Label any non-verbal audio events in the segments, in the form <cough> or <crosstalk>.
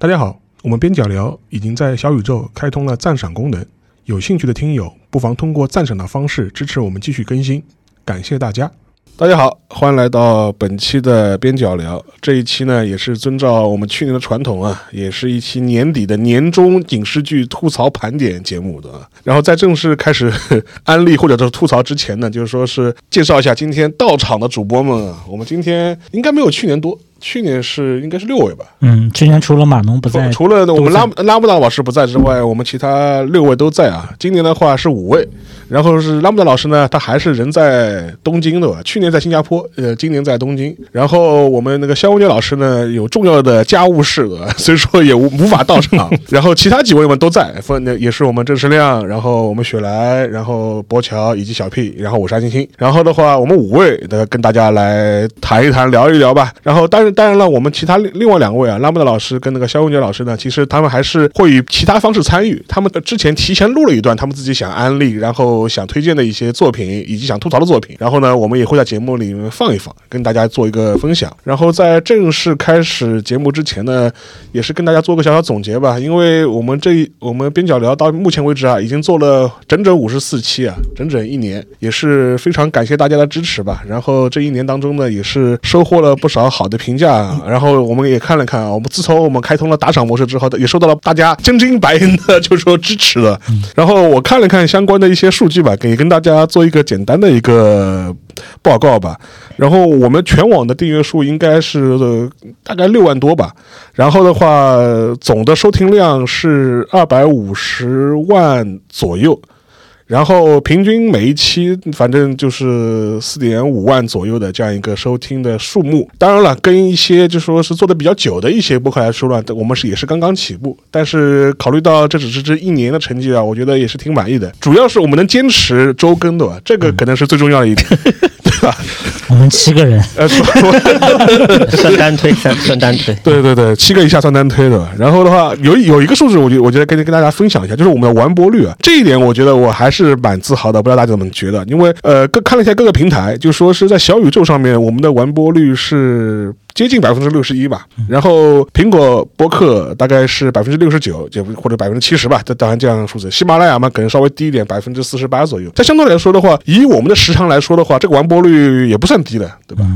大家好，我们边角聊已经在小宇宙开通了赞赏功能，有兴趣的听友不妨通过赞赏的方式支持我们继续更新，感谢大家。大家好，欢迎来到本期的边角聊。这一期呢，也是遵照我们去年的传统啊，也是一期年底的年终影视剧吐槽盘点节目的。然后在正式开始安利或者是吐槽之前呢，就是说是介绍一下今天到场的主播们。我们今天应该没有去年多，去年是应该是六位吧？嗯，去年除了马农不在，除了我们拉拉姆达老师不在之外，我们其他六位都在啊。今年的话是五位。然后是拉姆达老师呢，他还是人在东京的吧？去年在新加坡，呃，今年在东京。然后我们那个肖文杰老师呢，有重要的家务事，<laughs> 所以说也无无法到场。<laughs> 然后其他几位们都在，分也是我们郑世亮，然后我们雪莱，然后博乔以及小 P，然后我是安星星。然后的话，我们五位的跟大家来谈一谈，聊一聊吧。然后当当然了，我们其他另另外两位啊，拉姆达老师跟那个肖文杰老师呢，其实他们还是会以其他方式参与。他们之前提前录了一段，他们自己想安利，然后。想推荐的一些作品，以及想吐槽的作品，然后呢，我们也会在节目里面放一放，跟大家做一个分享。然后在正式开始节目之前呢，也是跟大家做个小小总结吧。因为我们这我们边角聊到目前为止啊，已经做了整整五十四期啊，整整一年，也是非常感谢大家的支持吧。然后这一年当中呢，也是收获了不少好的评价。然后我们也看了看啊，我们自从我们开通了打赏模式之后，也受到了大家真金白银的就是说支持了。然后我看了看相关的一些数。据吧，给跟大家做一个简单的一个报告吧。然后我们全网的订阅数应该是大概六万多吧。然后的话，总的收听量是二百五十万左右。然后平均每一期反正就是四点五万左右的这样一个收听的数目。当然了，跟一些就说是做的比较久的一些播客来说呢，我们是也是刚刚起步。但是考虑到这只是这一年的成绩啊，我觉得也是挺满意的。主要是我们能坚持周更的吧，这个可能是最重要的一点，对吧？我们七个人，呃，<laughs> 算单推，算算单推。对对对，七个以下算单推的。然后的话，有有一个数字，我觉我觉得跟跟大家分享一下，就是我们的完播率啊，这一点我觉得我还是。是蛮自豪的，不知道大家怎么觉得？因为呃，各看了一下各个平台，就说是在小宇宙上面，我们的完播率是接近百分之六十一吧。然后苹果播客大概是百分之六十九，就或者百分之七十吧，这当然这样数字。喜马拉雅嘛，可能稍微低一点，百分之四十八左右。在相对来说的话，以我们的时长来说的话，这个完播率也不算低的，对吧？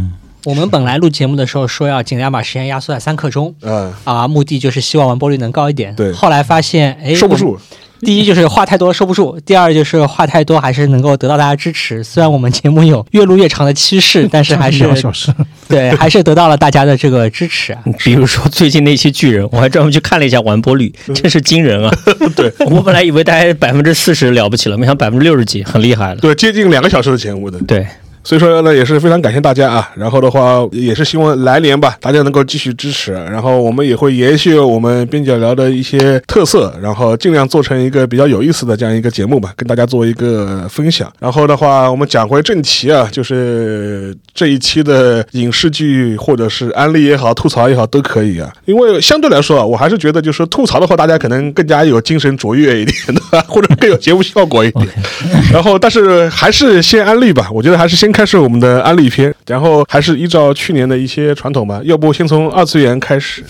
我们本来录节目的时候说要尽量把时间压缩在三刻钟，嗯啊，目的就是希望完播率能高一点。对，后来发现哎，收不住。第一就是话太多收不住，第二就是话太多还是能够得到大家支持。虽然我们节目有越录越长的趋势，但是还是对，还是得到了大家的这个支持。比如说最近那些巨人，我还专门去看了一下完播率，真是惊人啊！对 <laughs> 我本来以为大概百分之四十了不起了，没想到百分之六十几，很厉害了。对，接近两个小时的节目的。对。所以说呢，也是非常感谢大家啊。然后的话，也是希望来年吧，大家能够继续支持。然后我们也会延续我们边角聊的一些特色，然后尽量做成一个比较有意思的这样一个节目吧，跟大家做一个分享。然后的话，我们讲回正题啊，就是这一期的影视剧或者是安利也好，吐槽也好都可以啊。因为相对来说啊，我还是觉得就是吐槽的话，大家可能更加有精神卓越一点的，<laughs> 或者更有节目效果一点。然后，但是还是先安利吧，我觉得还是先。开始我们的安利篇，然后还是依照去年的一些传统吧，要不先从二次元开始，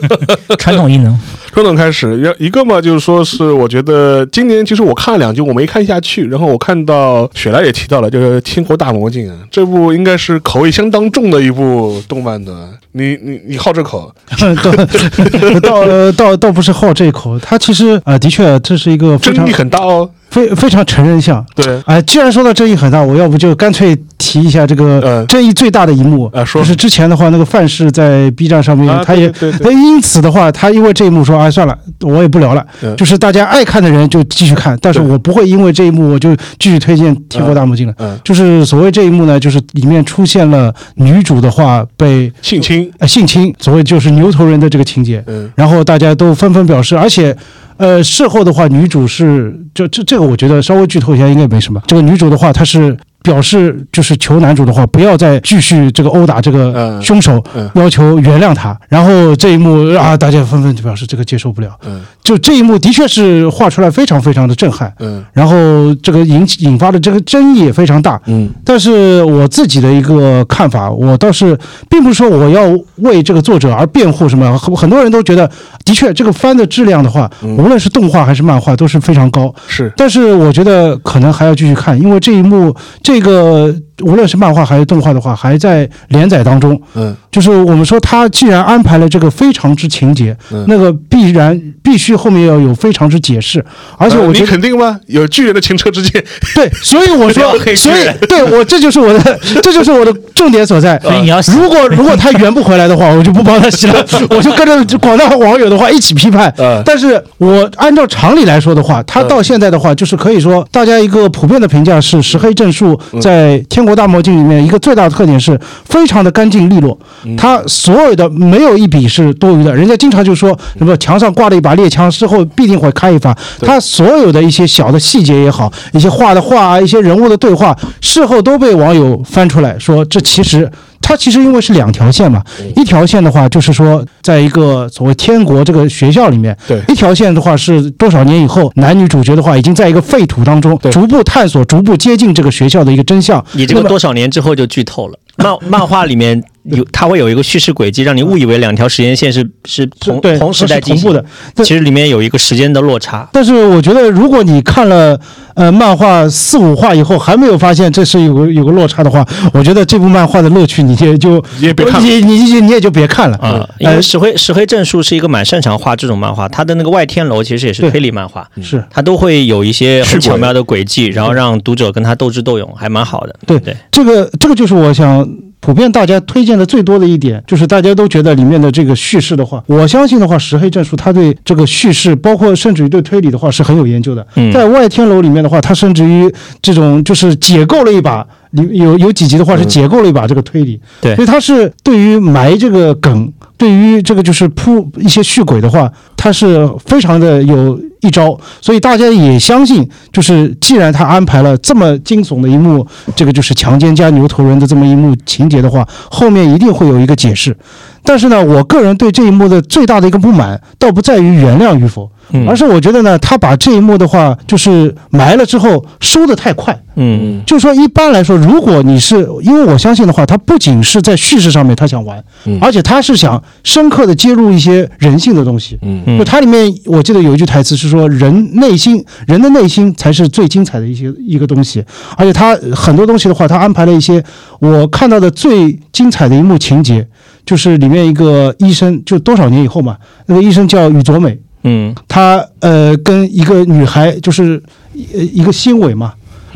<laughs> 传统异能。传统开始，要一个嘛，就是说是我觉得今年其实我看了两集，我没看下去。然后我看到雪莱也提到了，就是《天国大魔镜》啊，这部应该是口味相当重的一部动漫的。你你你好这口？<laughs> 倒倒倒不是好这口，它其实啊，的确这是一个争议很大哦。非非常成人像，对，哎，既然说到争议很大，我要不就干脆提一下这个争议最大的一幕啊，说。是之前的话，那个范式在 B 站上面，他也，那因此的话，他因为这一幕说，哎，算了，我也不聊了，就是大家爱看的人就继续看，但是我不会因为这一幕我就继续推荐《天国大魔镜》了，就是所谓这一幕呢，就是里面出现了女主的话被性侵，呃，性侵，所谓就是牛头人的这个情节，嗯，然后大家都纷纷表示，而且。呃，事后的话，女主是就这这个，我觉得稍微剧透一下应该没什么。这个女主的话，她是表示就是求男主的话，不要再继续这个殴打这个凶手，要求原谅他。然后这一幕啊，大家纷纷就表示这个接受不了。嗯，就这一幕的确是画出来非常非常的震撼。嗯，然后这个引起引发的这个争议也非常大。嗯，但是我自己的一个看法，我倒是并不是说我要为这个作者而辩护什么。很很多人都觉得，的确这个番的质量的话，无论是动画还是漫画都是非常高。是，但是我觉得可能还要继续看，因为这一幕这那个无论是漫画还是动画的话，还在连载当中。嗯，就是我们说他既然安排了这个非常之情节，那个必然必须后面要有非常之解释。而且我你肯定吗？有巨人的前车之鉴。对，所以我说，<laughs> 所以对我这就是我的，<laughs> 这就是我的重点所在。<laughs> 所以你要如果如果他圆不回来的话，我就不帮他洗了，我就跟着广大网友的话一起批判。但是我按照常理来说的话，他到现在的话，就是可以说大家一个普遍的评价是石黑正树在天。国大魔镜里面一个最大的特点是非常的干净利落，它所有的没有一笔是多余的。人家经常就说什么墙上挂了一把猎枪，事后必定会开一发。他所有的一些小的细节也好，一些画的画啊，一些人物的对话，事后都被网友翻出来说，这其实。它其实因为是两条线嘛，一条线的话就是说，在一个所谓天国这个学校里面，对，一条线的话是多少年以后，男女主角的话已经在一个废土当中逐步探索、逐步接近这个学校的一个真相。你这个多少年之后就剧透了。漫漫画里面有，它会有一个叙事轨迹，让你误以为两条时间线是是同同时代同步的，其实里面有一个时间的落差。但是我觉得，如果你看了呃漫画四五话以后还没有发现这是有个有个落差的话，我觉得这部漫画的乐趣你也就也别看，你你你也就别看了啊。因为石黑石黑正树是一个蛮擅长画这种漫画，他的那个外天楼其实也是推理漫画，是他都会有一些很巧妙的轨迹，然后让读者跟他斗智斗勇，还蛮好的。对对，这个这个就是我想。普遍大家推荐的最多的一点，就是大家都觉得里面的这个叙事的话，我相信的话，石黑正树他对这个叙事，包括甚至于对推理的话，是很有研究的。在外天楼里面的话，他甚至于这种就是解构了一把，有有有几集的话是解构了一把这个推理。对，所以他是对于埋这个梗。对于这个就是铺一些续轨的话，他是非常的有一招，所以大家也相信，就是既然他安排了这么惊悚的一幕，这个就是强奸加牛头人的这么一幕情节的话，后面一定会有一个解释。但是呢，我个人对这一幕的最大的一个不满，倒不在于原谅与否。而是我觉得呢，他把这一幕的话，就是埋了之后收的太快。嗯，就是说一般来说，如果你是因为我相信的话，他不仅是在叙事上面他想玩，而且他是想深刻的揭露一些人性的东西。嗯，就它里面我记得有一句台词是说，人内心人的内心才是最精彩的一些一个东西。而且他很多东西的话，他安排了一些我看到的最精彩的一幕情节，就是里面一个医生，就多少年以后嘛，那个医生叫宇佐美。嗯，他呃跟一个女孩就是一一个新闻嘛，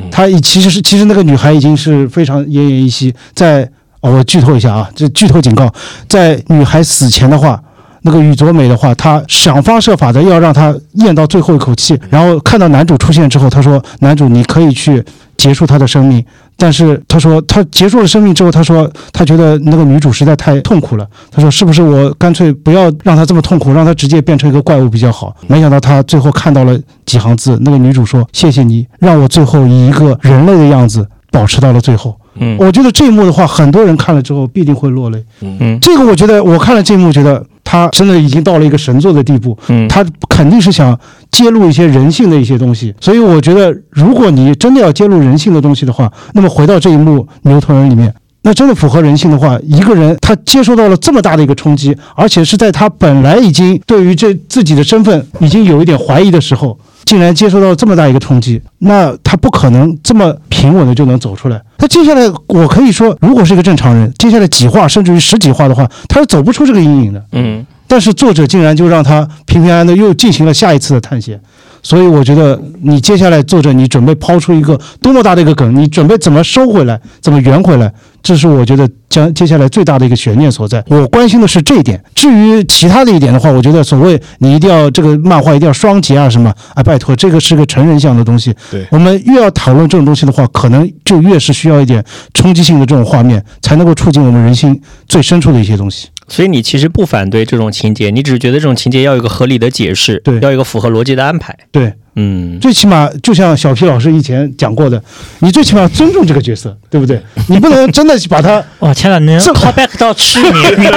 他其实是其实那个女孩已经是非常奄奄一息，在我剧透一下啊，这剧透警告，在女孩死前的话，那个宇佐美的话，她想方设法的要让她咽到最后一口气，然后看到男主出现之后，她说男主你可以去结束他的生命。但是他说，他结束了生命之后，他说他觉得那个女主实在太痛苦了。他说，是不是我干脆不要让她这么痛苦，让她直接变成一个怪物比较好？没想到他最后看到了几行字，那个女主说：“谢谢你，让我最后以一个人类的样子保持到了最后。”嗯，我觉得这一幕的话，很多人看了之后必定会落泪。嗯，这个我觉得我看了这一幕，觉得他真的已经到了一个神作的地步。嗯，他肯定是想揭露一些人性的一些东西。所以我觉得，如果你真的要揭露人性的东西的话，那么回到这一幕牛头人里面，那真的符合人性的话，一个人他接受到了这么大的一个冲击，而且是在他本来已经对于这自己的身份已经有一点怀疑的时候。竟然接受到这么大一个冲击，那他不可能这么平稳的就能走出来。他接下来，我可以说，如果是一个正常人，接下来几话甚至于十几话的话，他是走不出这个阴影的。嗯，但是作者竟然就让他平平安安的又进行了下一次的探险。所以我觉得，你接下来作者，你准备抛出一个多么大的一个梗，你准备怎么收回来，怎么圆回来？这是我觉得将接下来最大的一个悬念所在。我关心的是这一点。至于其他的一点的话，我觉得所谓你一定要这个漫画一定要双节啊什么啊，拜托，这个是个成人向的东西。对，我们越要讨论这种东西的话，可能就越是需要一点冲击性的这种画面，才能够触进我们人心最深处的一些东西。所以你其实不反对这种情节，你只是觉得这种情节要有一个合理的解释，对，要一个符合逻辑的安排。对，嗯，最起码就像小皮老师以前讲过的，你最起码尊重这个角色，<laughs> 对不对？你不能真的把他 <laughs>…… 哇，天哪，能 call back 到去年？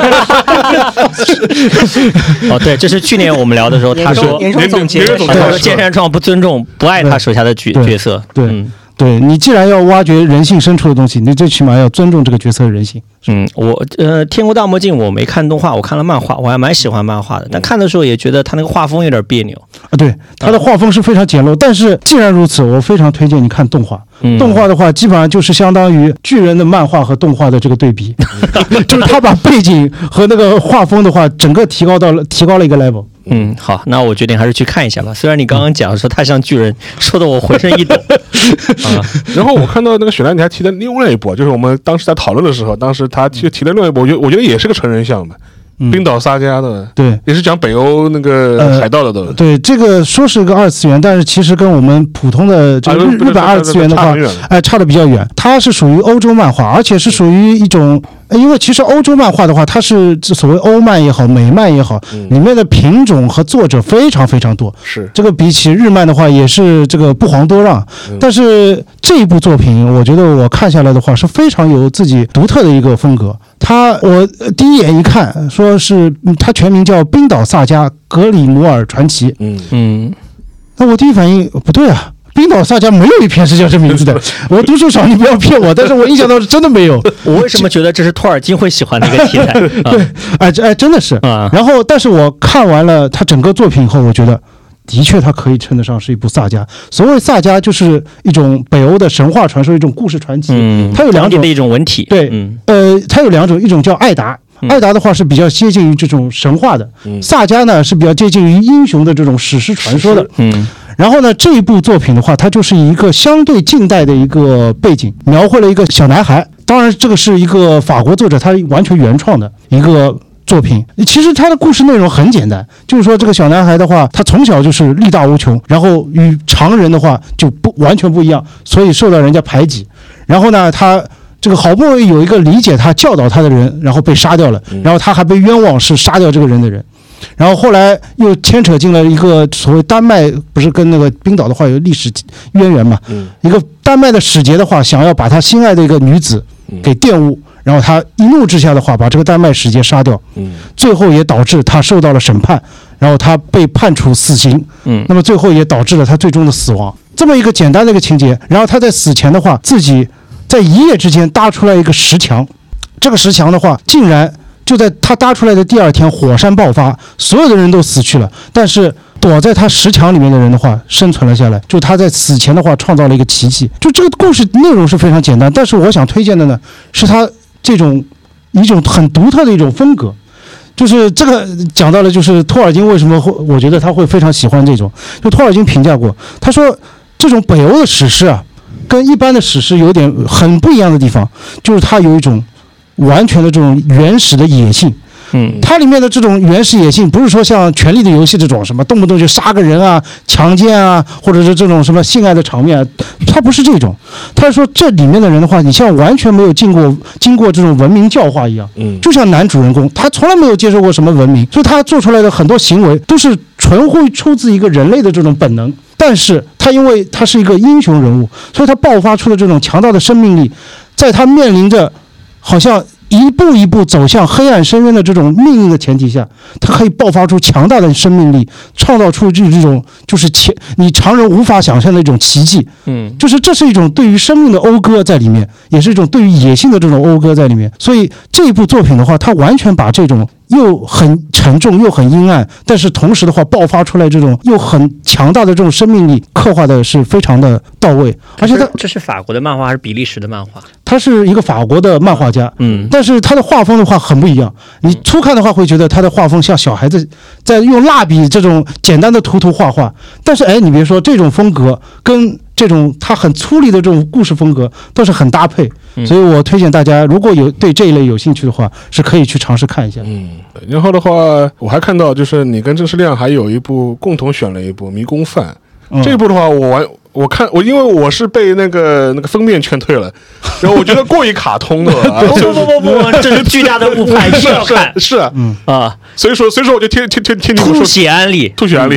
<laughs> 哦，对，这是去年我们聊的时候，他说，年终总结，他说剑山创不尊重、不爱他手下的角角色，对。对你既然要挖掘人性深处的东西，你最起码要尊重这个角色的人性。嗯，我呃，《天国大魔镜》我没看动画，我看了漫画，我还蛮喜欢漫画的。但看的时候也觉得他那个画风有点别扭啊。对，他的画风是非常简陋。但是既然如此，我非常推荐你看动画。动画的话，基本上就是相当于巨人的漫画和动画的这个对比，<laughs> 就是他把背景和那个画风的话，整个提高到了提高了一个 level。嗯，好，那我决定还是去看一下吧。虽然你刚刚讲说他像巨人，<laughs> 说的我浑身一抖 <laughs> 啊。然后我看到那个雪兰，你还提的另外一部，就是我们当时在讨论的时候，当时他提提的另外一部，我觉得我觉得也是个成人向的。冰岛撒加的，对，也是讲北欧那个海盗的都。对，这个说是一个二次元，但是其实跟我们普通的这个日日本二次元的话，哎，差的比较远。它是属于欧洲漫画，而且是属于一种。因为其实欧洲漫画的话，它是所谓欧漫也好，美漫也好，里面的品种和作者非常非常多。是这个比起日漫的话，也是这个不遑多让。但是这一部作品，我觉得我看下来的话，是非常有自己独特的一个风格。他我第一眼一看，说是他全名叫《冰岛萨迦格里摩尔传奇》。嗯嗯，那我第一反应不对啊。冰岛萨迦没有一篇是叫这名字的，<laughs> 我读书少，你不要骗我。<laughs> 但是我印象当中真的没有。我为什么觉得这是托尔金会喜欢的一个题材？<laughs> 对，哎，这哎真的是啊。然后，但是我看完了他整个作品以后，我觉得的确他可以称得上是一部萨迦。所谓萨迦，就是一种北欧的神话传说，一种故事传奇。嗯，它有两种的一种文体。对，呃，它有两种，一种叫艾达，艾达的话是比较接近于这种神话的，嗯萨迦呢是比较接近于英雄的这种史诗传说的。嗯。然后呢，这一部作品的话，它就是一个相对近代的一个背景，描绘了一个小男孩。当然，这个是一个法国作者，他完全原创的一个作品。其实他的故事内容很简单，就是说这个小男孩的话，他从小就是力大无穷，然后与常人的话就不完全不一样，所以受到人家排挤。然后呢，他这个好不容易有一个理解他、教导他的人，然后被杀掉了，然后他还被冤枉是杀掉这个人的人。然后后来又牵扯进了一个所谓丹麦，不是跟那个冰岛的话有历史渊源嘛？嗯，一个丹麦的使节的话，想要把他心爱的一个女子给玷污，然后他一怒之下的话，把这个丹麦使节杀掉。嗯，最后也导致他受到了审判，然后他被判处死刑。嗯，那么最后也导致了他最终的死亡。这么一个简单的一个情节，然后他在死前的话，自己在一夜之间搭出来一个石墙，这个石墙的话，竟然。就在他搭出来的第二天，火山爆发，所有的人都死去了。但是躲在他石墙里面的人的话，生存了下来。就他在死前的话，创造了一个奇迹。就这个故事内容是非常简单，但是我想推荐的呢，是他这种一种很独特的一种风格。就是这个讲到了，就是托尔金为什么会，我觉得他会非常喜欢这种。就托尔金评价过，他说这种北欧的史诗啊，跟一般的史诗有点很不一样的地方，就是它有一种。完全的这种原始的野性，嗯，它里面的这种原始野性，不是说像《权力的游戏》这种什么动不动就杀个人啊、强奸啊，或者是这种什么性爱的场面，它不是这种。他说这里面的人的话，你像完全没有经过经过这种文明教化一样，嗯，就像男主人公，他从来没有接受过什么文明，所以他做出来的很多行为都是纯会出自一个人类的这种本能。但是他因为他是一个英雄人物，所以他爆发出的这种强大的生命力，在他面临着。好像一步一步走向黑暗深渊的这种命运的前提下，它可以爆发出强大的生命力，创造出这这种就是前你常人无法想象的一种奇迹。嗯，就是这是一种对于生命的讴歌在里面，也是一种对于野性的这种讴歌在里面。所以这一部作品的话，它完全把这种。又很沉重，又很阴暗，但是同时的话，爆发出来这种又很强大的这种生命力，刻画的是非常的到位。而且他这是法国的漫画还是比利时的漫画？他是一个法国的漫画家，嗯，但是他的画风的话很不一样。你初看的话会觉得他的画风像小孩子在用蜡笔这种简单的涂涂画画，但是哎，你别说这种风格跟。这种他很粗粝的这种故事风格都是很搭配，所以我推荐大家如果有对这一类有兴趣的话，是可以去尝试看一下。嗯，然后的话，我还看到就是你跟郑世亮还有一部共同选了一部《迷宫饭》，这部的话我完我看我因为我是被那个那个封面劝退了，<laughs> 然后我觉得过于卡通的了。<laughs> 不不不不不，<laughs> 这是巨大的误判，是要看是啊，嗯。啊，所以说所以说我就听听听听你吐血安利，吐血安利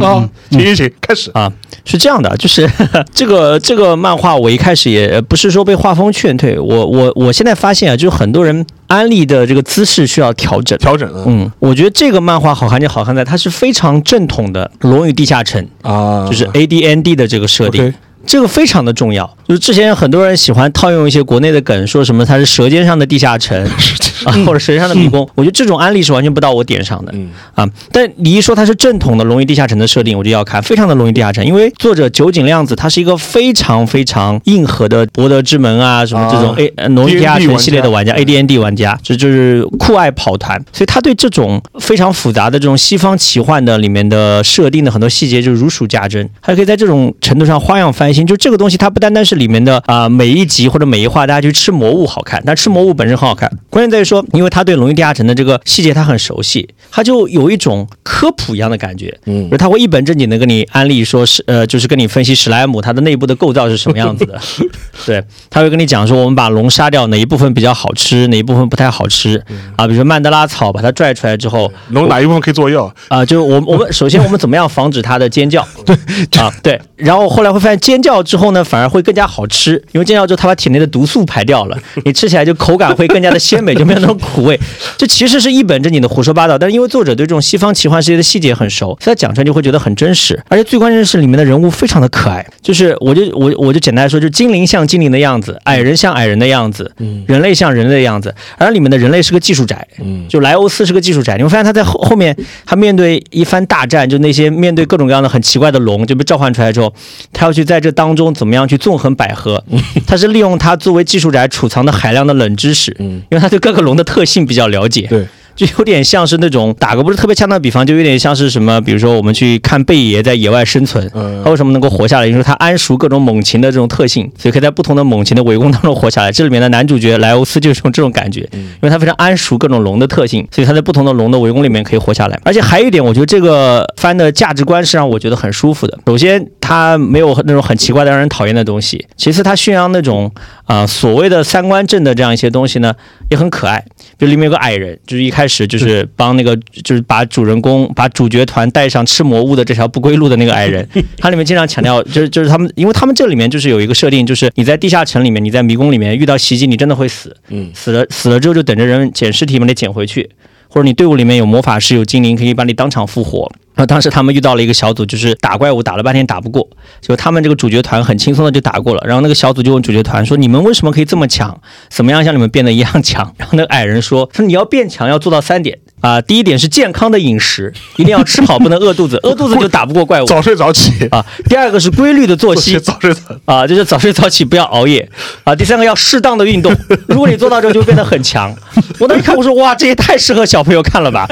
啊，行行行，开始。啊，是这样的，就是这个这个漫画，我一开始也不是说被画风劝退，我我我现在发现啊，就是很多人安利的这个姿势需要调整调整。嗯，我觉得这个漫画好看就好看在它是非常正统的《龙与地下城》啊，就是 A D N D 的这个设定。这个非常的重要，就是之前很多人喜欢套用一些国内的梗，说什么它是舌尖上的地下城 <laughs> 啊，或者舌尖上的迷宫。我觉得这种案例是完全不到我点上的，啊。但你一说它是正统的《龙与地下城》的设定，我就要看，非常的《龙与地下城》，因为作者酒井亮子他是一个非常非常硬核的博德之门啊，什么这种 A 龙与地下城系列的玩家，A D N D 玩家，这就是酷爱跑团，所以他对这种非常复杂的这种西方奇幻的里面的设定的很多细节就如数家珍，还可以在这种程度上花样翻新。就这个东西，它不单单是里面的啊每一集或者每一话，大家去吃魔物好看，但吃魔物本身很好看。关键在于说，因为他对《龙与地下城》的这个细节他很熟悉，他就有一种科普一样的感觉。嗯，他会一本正经的跟你安利说，是呃，就是跟你分析史莱姆它的内部的构造是什么样子的。<laughs> 对，他会跟你讲说，我们把龙杀掉哪一部分比较好吃，哪一部分不太好吃啊？比如说曼德拉草，把它拽出来之后，龙哪一部分可以做药啊？就我我们 <laughs> 首先我们怎么样防止它的尖叫？对啊对，然后后来会发现尖叫。之后呢，反而会更加好吃，因为尖叫之后它把体内的毒素排掉了，你吃起来就口感会更加的鲜美，就没有那种苦味。这其实是一本正经的胡说八道，但是因为作者对这种西方奇幻世界的细节很熟，所以他讲出来就会觉得很真实。而且最关键的是里面的人物非常的可爱，就是我就我我就简单来说，就是精灵像精灵的样子，矮人像矮人的样子，人类像人类的样子。而里面的人类是个技术宅，嗯就莱欧斯是个技术宅。你会发现他在后后面，他面对一番大战，就那些面对各种各样的很奇怪的龙就被召唤出来之后，他要去在这当中怎么样去纵横捭阖？他是利用他作为技术宅储藏的海量的冷知识，嗯因为他对各个龙的特性比较了解。对。就有点像是那种打个不是特别恰当的比方，就有点像是什么，比如说我们去看贝爷在野外生存，他为什么能够活下来？因为他谙熟各种猛禽的这种特性，所以可以在不同的猛禽的围攻当中活下来。这里面的男主角莱欧斯就是用这种感觉，因为他非常谙熟各种龙的特性，所以他在不同的龙的围攻里面可以活下来。而且还有一点，我觉得这个番的价值观是让我觉得很舒服的。首先，他没有那种很奇怪的让人讨厌的东西；其次，他宣扬那种啊所谓的三观正的这样一些东西呢，也很可爱。就里面有个矮人，就是一开始就是帮那个，就是把主人公、把主角团带上吃魔物的这条不归路的那个矮人。<laughs> 它里面经常强调，就是就是他们，因为他们这里面就是有一个设定，就是你在地下城里面，你在迷宫里面遇到袭击，你真的会死。嗯，死了死了之后就等着人捡尸体把你捡回去，或者你队伍里面有魔法师、有精灵可以把你当场复活。然后当时他们遇到了一个小组，就是打怪物打了半天打不过，就他们这个主角团很轻松的就打过了。然后那个小组就问主角团说：“你们为什么可以这么强？怎么样像你们变得一样强？”然后那个矮人说：“说你要变强要做到三点。”啊，第一点是健康的饮食，一定要吃好，不能饿肚子，饿肚子就打不过怪物。<laughs> 早睡早起啊。第二个是规律的作息，早睡早啊，就是早睡早起，不要熬夜啊。第三个要适当的运动，如果你做到之后，就变得很强。我当时看，我说哇，这也太适合小朋友看了吧？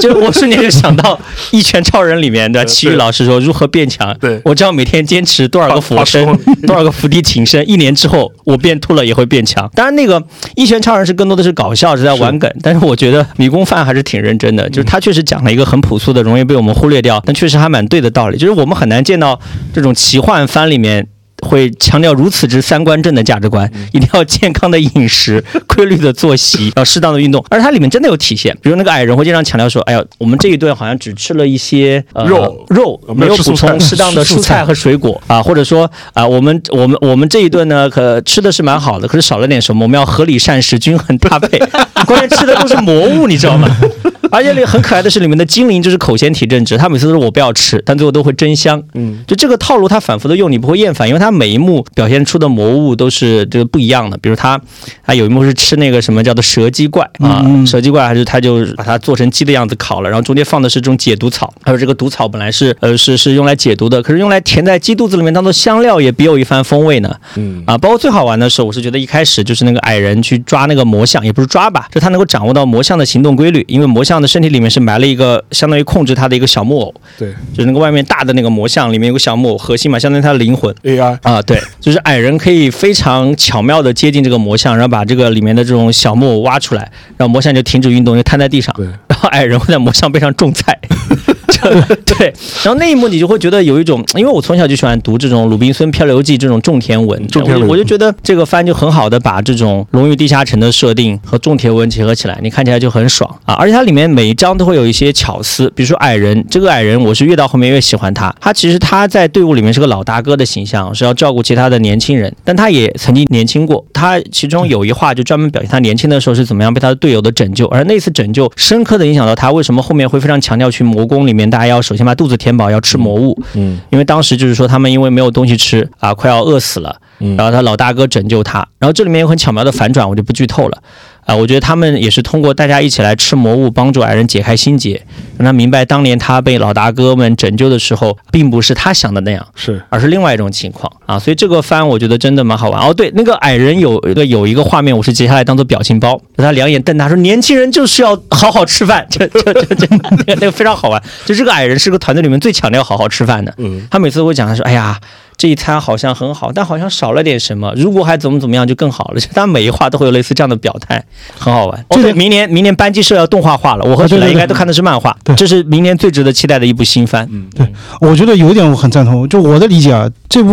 就我瞬间就想到《一拳超人》里面的奇遇老师说如何变强。对我只要每天坚持多少个俯卧撑，多少个伏地挺身，一年之后我变秃了也会变强。当然，那个《一拳超人》是更多的是搞笑，是在玩梗，但是我觉得迷宫饭还是挺。挺认真的，就是他确实讲了一个很朴素的、容易被我们忽略掉，但确实还蛮对的道理。就是我们很难见到这种奇幻番里面。会强调如此之三观正的价值观，一定要健康的饮食、<laughs> 规律的作息，要适当的运动。而它里面真的有体现，比如那个矮人会经常强调说：“哎呀，我们这一顿好像只吃了一些肉肉，没有补充适当的 <laughs> 蔬菜和水果啊，或者说啊，我们我们我们这一顿呢，可吃的是蛮好的，可是少了点什么，我们要合理膳食，均衡搭配。<laughs> 关键吃的都是魔物，你知道吗？而且里很可爱的是，里面的精灵就是口嫌体正直，他每次都说我不要吃，但最后都会真香。嗯，就这个套路，他反复的用，你不会厌烦，因为他。每一幕表现出的魔物都是这个不一样的，比如他，他有一幕是吃那个什么叫做蛇鸡怪啊，蛇鸡怪还是他就把它做成鸡的样子烤了，然后中间放的是这种解毒草，还有这个毒草本来是呃是是用来解毒的，可是用来填在鸡肚子里面当做香料也别有一番风味呢。嗯啊，包括最好玩的是，我是觉得一开始就是那个矮人去抓那个魔像，也不是抓吧，就他能够掌握到魔像的行动规律，因为魔像的身体里面是埋了一个相当于控制他的一个小木偶，对，就是那个外面大的那个魔像里面有个小木偶核心嘛，相当于他的灵魂 AI。啊，对，就是矮人可以非常巧妙的接近这个魔像，然后把这个里面的这种小木偶挖出来，然后魔像就停止运动，就瘫在地上。对，然后矮人会在魔像背上种菜。<laughs> <laughs> 对，然后那一幕你就会觉得有一种，因为我从小就喜欢读这种《鲁滨孙漂流记》这种种田文，种田文，我就觉得这个番就很好的把这种龙与地下城的设定和种田文结合起来，你看起来就很爽啊！而且它里面每一章都会有一些巧思，比如说矮人，这个矮人我是越到后面越喜欢他。他其实他在队伍里面是个老大哥的形象，是要照顾其他的年轻人，但他也曾经年轻过。他其中有一话就专门表现他年轻的时候是怎么样被他的队友的拯救，而那次拯救深刻的影响到他为什么后面会非常强调去魔宫里面，大家要首先把肚子填饱，要吃魔物。嗯，因为当时就是说他们因为没有东西吃啊，快要饿死了。然后他老大哥拯救他，然后这里面有很巧妙的反转，我就不剧透了。啊，我觉得他们也是通过大家一起来吃魔物，帮助矮人解开心结，让他明白当年他被老大哥们拯救的时候，并不是他想的那样，是，而是另外一种情况啊。所以这个番我觉得真的蛮好玩。哦，对，那个矮人有一个有一个画面，我是截下来当做表情包，他两眼瞪大说：“年轻人就是要好好吃饭。<laughs> ”这这这这那个非常好玩。就这个矮人是个团队里面最强调好好吃饭的。嗯，他每次都会讲，他说：“哎呀。”这一餐好像很好，但好像少了点什么。如果还怎么怎么样就更好了。他每一话都会有类似这样的表态，很好玩。对，明年明年班级社要动画化了，我和雪莱应该都看的是漫画。对，这是明年最值得期待的一部新番。嗯，对，我觉得有一点我很赞同，就我的理解啊，这部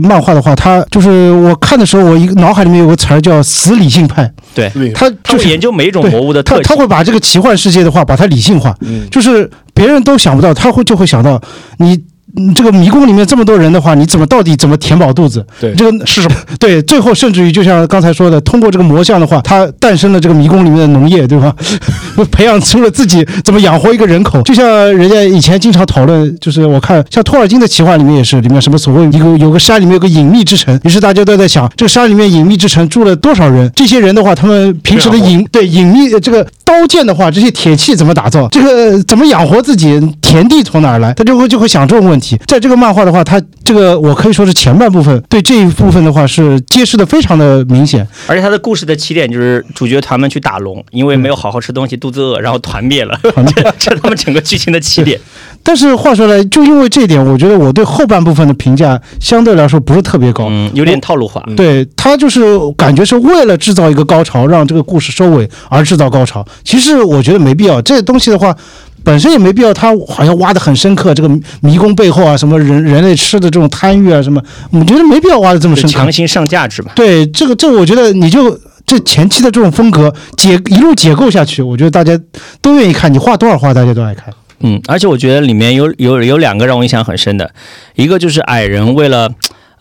漫画的话，它就是我看的时候，我一个脑海里面有个词儿叫“死理性派”。对，他就是研究每一种魔物的特性，他会把这个奇幻世界的话把它理性化。嗯，就是别人都想不到，他会就会想到你。嗯，这个迷宫里面这么多人的话，你怎么到底怎么填饱肚子？对，这个是什么？<laughs> 对，最后甚至于就像刚才说的，通过这个魔像的话，它诞生了这个迷宫里面的农业，对吧？<laughs> 培养出了自己怎么养活一个人口。就像人家以前经常讨论，就是我看像托尔金的奇幻里面也是，里面什么所谓一个有个山里面有个隐秘之城，于是大家都在想，这个山里面隐秘之城住了多少人？这些人的话，他们平时的隐对隐秘这个刀剑的话，这些铁器怎么打造？这个怎么养活自己？田地从哪儿来？他就会就会想这种问题。在这个漫画的话，他这个我可以说是前半部分对这一部分的话是揭示的非常的明显，而且他的故事的起点就是主角团们去打龙，因为没有好好吃东西，肚子饿，然后团灭了，<laughs> 这是他们整个剧情的起点。但是话说来，就因为这一点，我觉得我对后半部分的评价相对来说不是特别高，嗯，有点套路化。对他就是感觉是为了制造一个高潮，让这个故事收尾而制造高潮。其实我觉得没必要，这东西的话。本身也没必要，他好像挖的很深刻，这个迷宫背后啊，什么人人类吃的这种贪欲啊，什么，我觉得没必要挖的这么深。强行上价值嘛。对，这个这我觉得你就这前期的这种风格解一路解构下去，我觉得大家都愿意看，你画多少画大家都爱看。嗯，而且我觉得里面有有有两个让我印象很深的，一个就是矮人为了。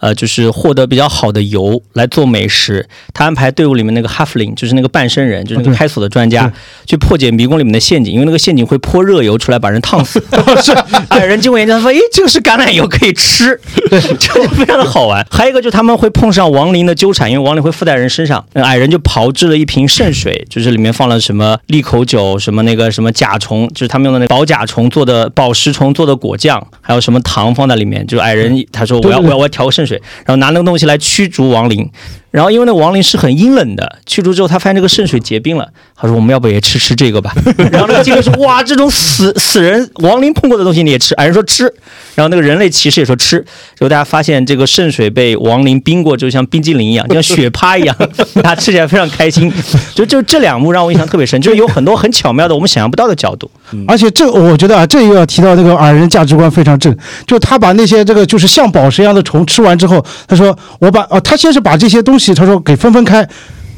呃，就是获得比较好的油来做美食。他安排队伍里面那个哈弗林，就是那个半身人，就是那个开锁的专家，去破解迷宫里面的陷阱。因为那个陷阱会泼热油出来，把人烫死。<laughs> 是矮人经过研究，他说：“诶，这个是橄榄油，可以吃。”对，这就非常的好玩。还有一个就是他们会碰上亡灵的纠缠，因为亡灵会附在人身上。矮人就炮制了一瓶圣水，就是里面放了什么利口酒，什么那个什么甲虫，就是他们用的那宝甲虫做的宝石虫做的果酱，还有什么糖放在里面。就矮人他说：“我要我要我要调个圣水。”然后拿那个东西来驱逐亡灵。然后因为那亡灵是很阴冷的，去除之后他发现这个圣水结冰了，他说我们要不也吃吃这个吧？<laughs> 然后那个精灵说哇，这种死死人亡灵碰过的东西你也吃？矮人说吃。然后那个人类骑士也说吃。结果大家发现这个圣水被亡灵冰过，就像冰激凌一样，就像雪趴一样，<laughs> 他吃起来非常开心。就就这两幕让我印象特别深，就是有很多很巧妙的我们想象不到的角度。而且这我觉得啊，这又要提到这个矮人价值观非常正，就他把那些这个就是像宝石一样的虫吃完之后，他说我把哦，他先是把这些东西。他说：“给分分开。”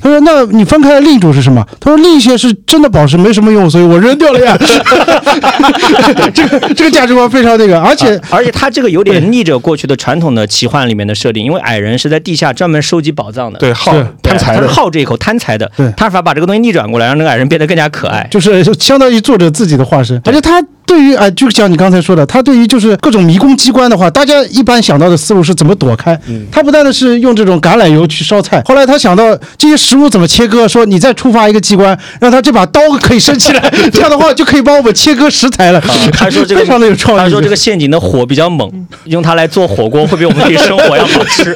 他说：“那你分开的另一种是什么？”他说：“另一些是真的宝石，没什么用，所以我扔掉了呀。<laughs> ”这个这个价值观非常那个，而且而且他这个有点逆着过去的传统的奇幻里面的设定，因为矮人是在地下专门收集宝藏的，对，好贪财的，好这一口贪财的。对，他法把这个东西逆转过来，让那个矮人变得更加可爱，就是相当于作者自己的化身，而且他。对于啊，就像你刚才说的，他对于就是各种迷宫机关的话，大家一般想到的思路是怎么躲开。他不但的是用这种橄榄油去烧菜，后来他想到这些食物怎么切割，说你再触发一个机关，让他这把刀可以升起来，<laughs> 这样的话就可以帮我们切割食材了。他说这个 <laughs> 非常的有创意。他说这个陷阱的火比较猛，用它来做火锅会比我们自己生火要好吃，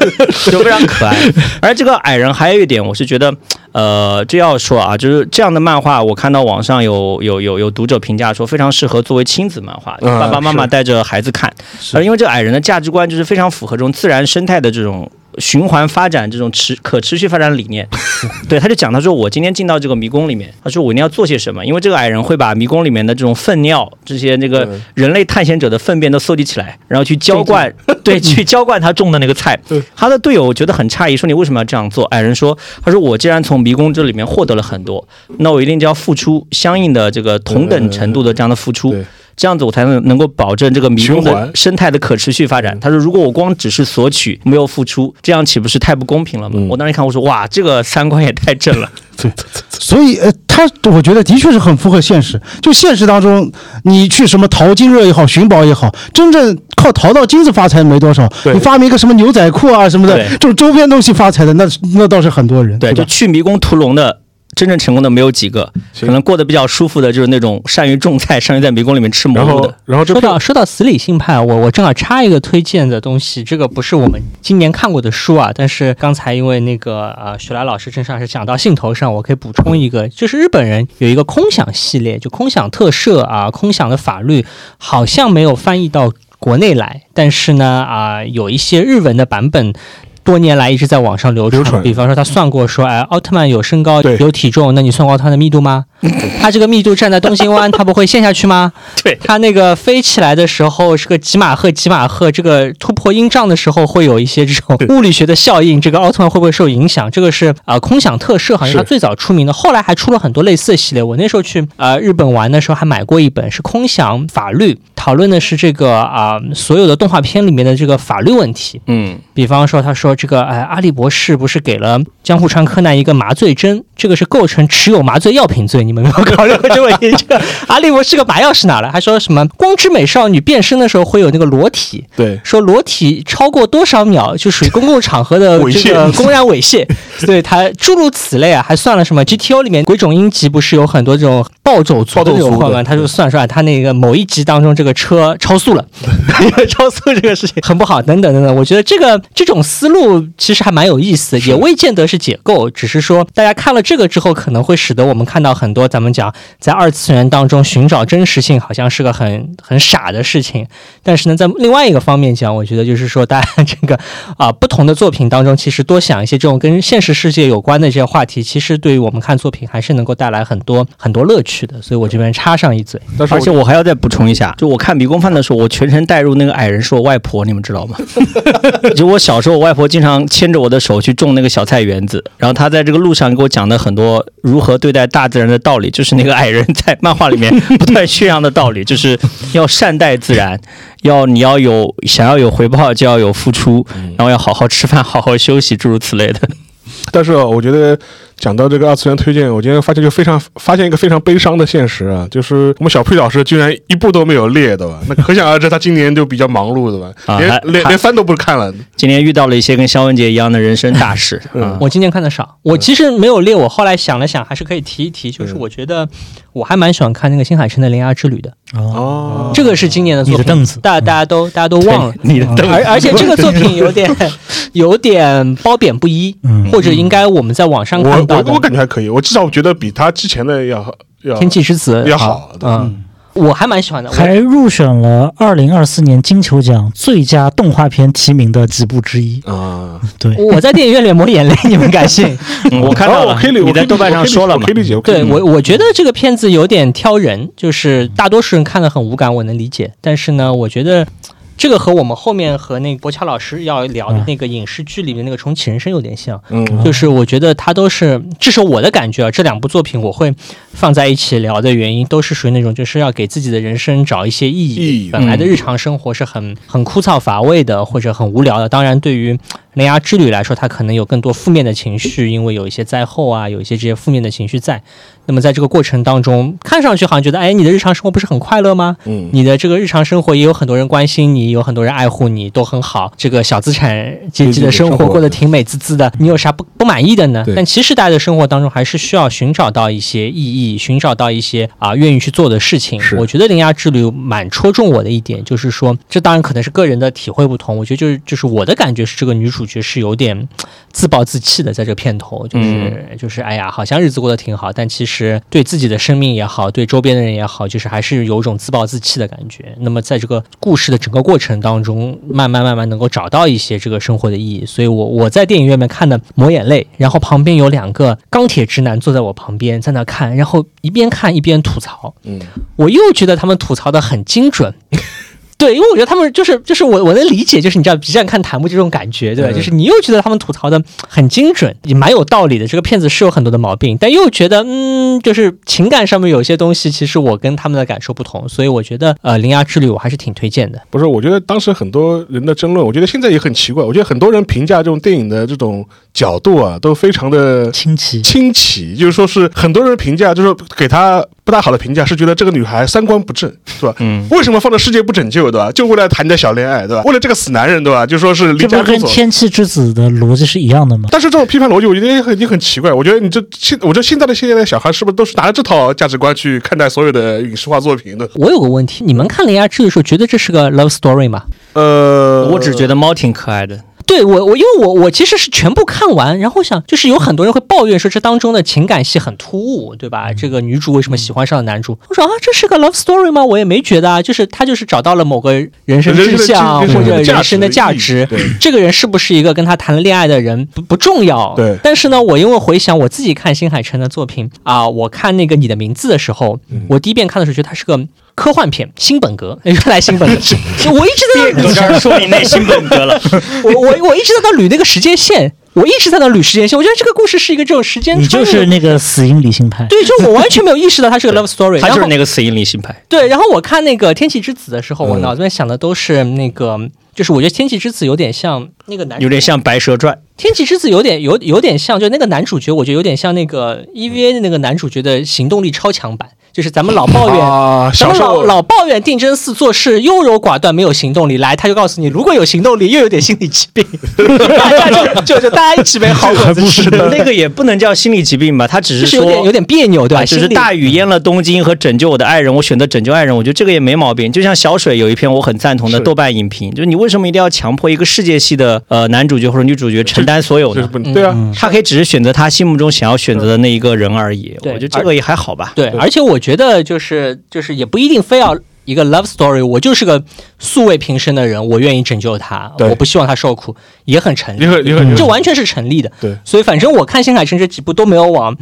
就非常可爱。而这个矮人还有一点，我是觉得。呃，这要说啊，就是这样的漫画，我看到网上有有有有读者评价说，非常适合作为亲子漫画，爸爸妈妈带着孩子看。而因为这个矮人的价值观就是非常符合这种自然生态的这种循环发展这种持可持续发展理念。<laughs> 对，他就讲他说我今天进到这个迷宫里面，他说我一定要做些什么，因为这个矮人会把迷宫里面的这种粪尿这些那个人类探险者的粪便都搜集起来，然后去浇灌，<laughs> 对，去 <laughs> 浇灌他种的那个菜。他的队友觉得很诧异，说你为什么要这样做？矮人说，他说我既然从迷宫这里面获得了很多，那我一定就要付出相应的这个同等程度的这样的付出。这样子我才能能够保证这个迷宫的生态的可持续发展。他说，如果我光只是索取，没有付出，这样岂不是太不公平了吗？我当时一看，我说哇，这个三观也太正了。对，<laughs> 所以呃，他我觉得的确是很符合现实。就现实当中，你去什么淘金热也好，寻宝也好，真正靠淘到金子发财没多少。你发明一个什么牛仔裤啊什么的，这种周边东西发财的，那那倒是很多人。对，就去迷宫屠龙的。真正成功的没有几个，可能过得比较舒服的，就是那种善于种菜、善于在迷宫里面吃蘑菇的。然后说到说到死理性派，我我正好插一个推荐的东西，这个不是我们今年看过的书啊，但是刚才因为那个呃徐来老师正上是讲到兴头上，我可以补充一个，就是日本人有一个空想系列，就空想特摄啊，空想的法律好像没有翻译到国内来，但是呢啊有一些日文的版本。多年来一直在网上流传，比方说他算过说，哎，奥特曼有身高有体重，那你算过奥特曼的密度吗？<laughs> 他这个密度站在东京湾，它不会陷下去吗？<laughs> 对，他那个飞起来的时候是个几马赫几马赫，这个突破音障的时候会有一些这种物理学的效应，这个奥特曼会不会受影响？这个是啊，空想特摄好像他最早出名的，后来还出了很多类似的系列。我那时候去啊日本玩的时候还买过一本，是空想法律，讨论的是这个啊所有的动画片里面的这个法律问题。嗯，比方说他说这个哎阿笠博士不是给了江户川柯南一个麻醉针，这个是构成持有麻醉药品罪。你们没有考虑过这个问题？这个阿笠博士个麻药是哪来？还说什么光之美少女变身的时候会有那个裸体？对，说裸体超过多少秒就属于公共场合的这个公然猥亵。对他诸如此类啊，还算了什么？GTO 里面鬼冢英吉不是有很多这种暴走族的有吗？他就算出来，他那个某一集当中这个车超速了，<laughs> 超速这个事情很不好。等等等等，我觉得这个这种思路其实还蛮有意思，也未见得是解构，只是说大家看了这个之后，可能会使得我们看到很多。说咱们讲在二次元当中寻找真实性，好像是个很很傻的事情。但是呢，在另外一个方面讲，我觉得就是说，大家这个啊不同的作品当中，其实多想一些这种跟现实世界有关的这些话题，其实对于我们看作品还是能够带来很多很多乐趣的。所以我这边插上一嘴，而且我还要再补充一下，就我看《迷宫饭》的时候，我全程带入那个矮人是我外婆，你们知道吗？<laughs> 就我小时候，我外婆经常牵着我的手去种那个小菜园子，然后她在这个路上给我讲的很多如何对待大自然的。道理就是那个矮人在漫画里面不断宣扬的道理，<laughs> 就是要善待自然，要你要有想要有回报就要有付出，然后要好好吃饭、好好休息，诸如此类的。但是我觉得。讲到这个二次元推荐，我今天发现就非常发现一个非常悲伤的现实啊，就是我们小 P 老师居然一部都没有列，对吧？那可想而知，他今年就比较忙碌，对吧？<laughs> 连连连番都不看了。今年遇到了一些跟肖文杰一样的人生大事。嗯，我今年看的少，我其实没有列，我后来想了想，还是可以提一提，就是我觉得我还蛮喜欢看那个新海诚的《铃芽之旅》的。哦，这个是今年的作品。大大家都大家都忘了。<laughs> 你的凳子，而而且这个作品有点有点褒贬不一，或者应该我们在网上看到的，我感觉还可以。我至少我觉得比他之前的要要天气之子要好，嗯，我还蛮喜欢的，还入选了二零二四年金球奖最佳动画片提名的几部之一啊。<laughs> 对，我在电影院里抹眼泪，你们敢信？<laughs> 我看到了，你在豆瓣上说了嘛？可以理解。对我，我觉得这个片子有点挑人，就是大多数人看的很无感，我能理解。但是呢，我觉得。这个和我们后面和那个博乔老师要聊的那个影视剧里面那个重启人生有点像，嗯，就是我觉得他都是，至少我的感觉啊，这两部作品我会放在一起聊的原因，都是属于那种就是要给自己的人生找一些意义。本来的日常生活是很很枯燥乏味的，或者很无聊的。当然，对于铃芽之旅来说，它可能有更多负面的情绪，因为有一些灾后啊，有一些这些负面的情绪在。那么在这个过程当中，看上去好像觉得，哎，你的日常生活不是很快乐吗？嗯，你的这个日常生活也有很多人关心你，有很多人爱护你，都很好。这个小资产阶级的生活过得挺美滋滋的，你有啥不不满意的呢？但其实大家的生活当中还是需要寻找到一些意义，寻找到一些啊愿意去做的事情。我觉得《铃芽之旅》蛮戳中我的一点，就是说，这当然可能是个人的体会不同。我觉得就是就是我的感觉是，这个女主角是有点自暴自弃的，在这个片头，就是就是哎呀，好像日子过得挺好，但其实对自己的生命也好，对周边的人也好，就是还是有种自暴自弃的感觉。那么在这个故事的整个过程当中，慢慢慢慢能够找到一些这个生活的意义。所以我我在电影院里面看的抹眼泪，然后旁边有两个钢铁直男坐在我旁边在那看，然后一边看一边吐槽。嗯，我又觉得他们吐槽的很精准。对，因为我觉得他们就是就是我我能理解，就是你知道 B 站看弹幕这种感觉，对吧？就是你又觉得他们吐槽的很精准，也蛮有道理的。这个片子是有很多的毛病，但又觉得嗯，就是情感上面有些东西，其实我跟他们的感受不同，所以我觉得呃，《铃芽之旅》我还是挺推荐的。不是，我觉得当时很多人的争论，我觉得现在也很奇怪。我觉得很多人评价这种电影的这种角度啊，都非常的清奇，清奇，就是说是很多人评价，就是给他不大好的评价，是觉得这个女孩三观不正，是吧？嗯，为什么放在世界不拯救？对吧？就为了谈点小恋爱，对吧？为了这个死男人，对吧？就说是离家出走。跟天气之子的逻辑是一样的吗？但是这种批判逻辑，我觉得也很也很奇怪。我觉得你这现，我觉得现在的现在的小孩是不是都是拿着这套价值观去看待所有的影视化作品的？我有个问题，你们看《铃芽之旅》的时候，觉得这是个 love story 吗？呃，我只觉得猫挺可爱的。对我，我因为我我其实是全部看完，然后想就是有很多人会抱怨说这当中的情感戏很突兀，对吧？这个女主为什么喜欢上了男主？我说啊，这是个 love story 吗？我也没觉得啊，就是他就是找到了某个人生志向或者人生的价值。这个人是不是一个跟他谈了恋爱的人不不重要。对。但是呢，我因为回想我自己看新海诚的作品啊，我看那个你的名字的时候，我第一遍看的时候觉得他是个。科幻片，新本格，<laughs> 原来新本格，<laughs> 我一直在你这儿 <laughs> 说你那新本格了。我我我一直在那捋那个时间线，我一直在那捋时间线。我觉得这个故事是一个这种时间，你就是那个死因理性派。对，就我完全没有意识到它是个 love story。他就是那个死因理性派。对，然后我看那个《天气之子》的时候，我脑子里面想的都是那个，就是我觉得《天气之子》有点像那个男，有点像《白蛇传》。《天气之子》有点有有点像，就那个男主角，我觉得有点像那个 EVA 的那个男主角的行动力超强版。就是咱们老抱怨，咱们老老抱怨定真寺做事优柔寡断，没有行动力。来，他就告诉你，如果有行动力，又有点心理疾病，<laughs> 就就大家一起被好果子吃。那个也不能叫心理疾病吧？他只是说有点有点别扭，对吧？就是大雨淹了东京和拯救我的爱人，我选择拯救爱人，我觉得这个也没毛病。就像小水有一篇我很赞同的豆瓣影评，就是你为什么一定要强迫一个世界系的呃男主角或者女主角承担所有呢？对啊，他可以只是选择他心目中想要选择的那一个人而已。我觉得这个也还好吧。对，而且我觉得就是。就是也不一定非要一个 love story，我就是个素未平生的人，我愿意拯救他，我不希望他受苦，也很成立，这完全是成立的。对，所以反正我看新海诚这几部都没有往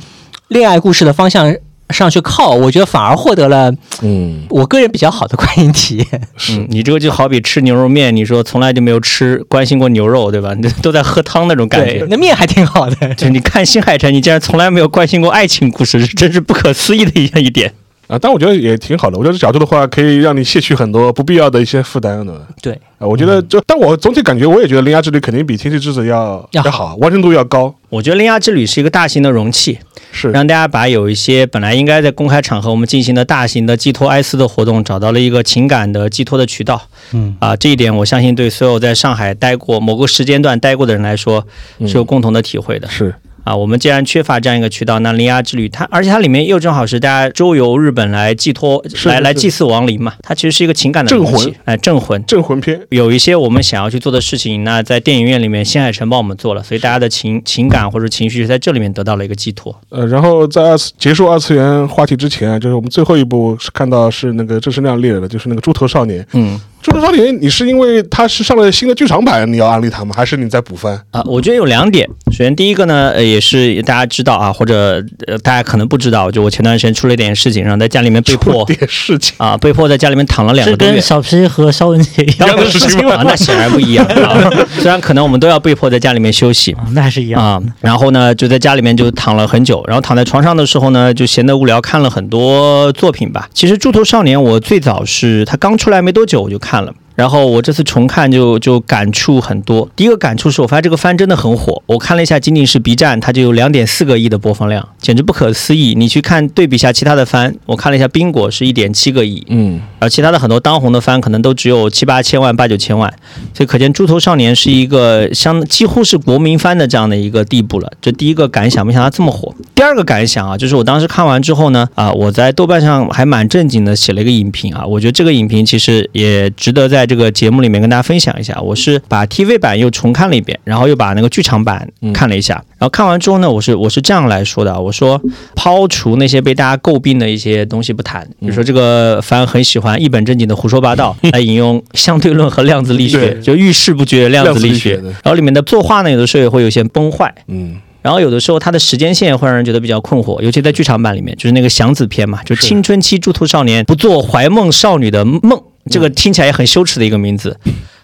恋爱故事的方向上去靠，我觉得反而获得了嗯，我个人比较好的观影体验。是你这个就好比吃牛肉面，你说从来就没有吃关心过牛肉，对吧？你都在喝汤那种感觉，那面还挺好的。就你看新海诚，你竟然从来没有关心过爱情故事，真是不可思议的一一点。啊，但我觉得也挺好的。我觉得这角度的话，可以让你卸去很多不必要的一些负担的。对，啊，我觉得就，但我总体感觉，我也觉得《铃芽之旅》肯定比《天气之子》要要好，完成度要高。我觉得《铃芽之旅》是一个大型的容器，是让大家把有一些本来应该在公开场合我们进行的大型的寄托哀思的活动，找到了一个情感的寄托的渠道。嗯，啊，这一点我相信对所有在上海待过某个时间段待过的人来说是有共同的体会的。是。啊，我们既然缺乏这样一个渠道，那铃芽之旅它，而且它里面又正好是大家周游日本来寄托，来来祭祀亡灵嘛，它其实是一个情感的镇魂，哎，镇魂，镇魂片。有一些我们想要去做的事情，那在电影院里面，新海诚帮我们做了，所以大家的情情感或者情绪在这里面得到了一个寄托。呃，然后在二次结束二次元话题之前，就是我们最后一部是看到是那个郑世亮列的，就是那个猪头少年。嗯。《猪头少年》，你是因为他是上了新的剧场版，你要安利他吗？还是你在补番啊？我觉得有两点。首先，第一个呢，呃，也是大家知道啊，或者呃，大家可能不知道，就我前段时间出了一点事情，然后在家里面被迫点事情啊，被迫在家里面躺了两个多月。跟小皮和肖文杰一样的事情啊，那显然不一样啊。<laughs> 虽然可能我们都要被迫在家里面休息，那还是一样啊。然后呢，就在家里面就躺了很久，然后躺在床上的时候呢，就闲得无聊，看了很多作品吧。其实《猪头少年》，我最早是他刚出来没多久我就看了。然后我这次重看就就感触很多。第一个感触是我发现这个番真的很火。我看了一下，仅仅是 B 站，它就有两点四个亿的播放量，简直不可思议。你去看对比一下其他的番，我看了一下冰果是一点七个亿，嗯，而其他的很多当红的番可能都只有七八千万、八九千万，所以可见《猪头少年》是一个相几乎是国民番的这样的一个地步了。这第一个感想，没想到这么火。第二个感想啊，就是我当时看完之后呢，啊，我在豆瓣上还蛮正经的写了一个影评啊，我觉得这个影评其实也值得在这个节目里面跟大家分享一下。我是把 TV 版又重看了一遍，然后又把那个剧场版看了一下，然后看完之后呢，我是我是这样来说的，我说抛除那些被大家诟病的一些东西不谈，比如说这个番很喜欢一本正经的胡说八道，<laughs> 来引用相对论和量子力学，就遇事不决量子力学，然后里面的作画呢，有的时候也会有些崩坏，嗯。然后有的时候它的时间线会让人觉得比较困惑，尤其在剧场版里面，就是那个祥子篇嘛，就青春期猪头少年不做怀梦少女的梦，这个听起来也很羞耻的一个名字。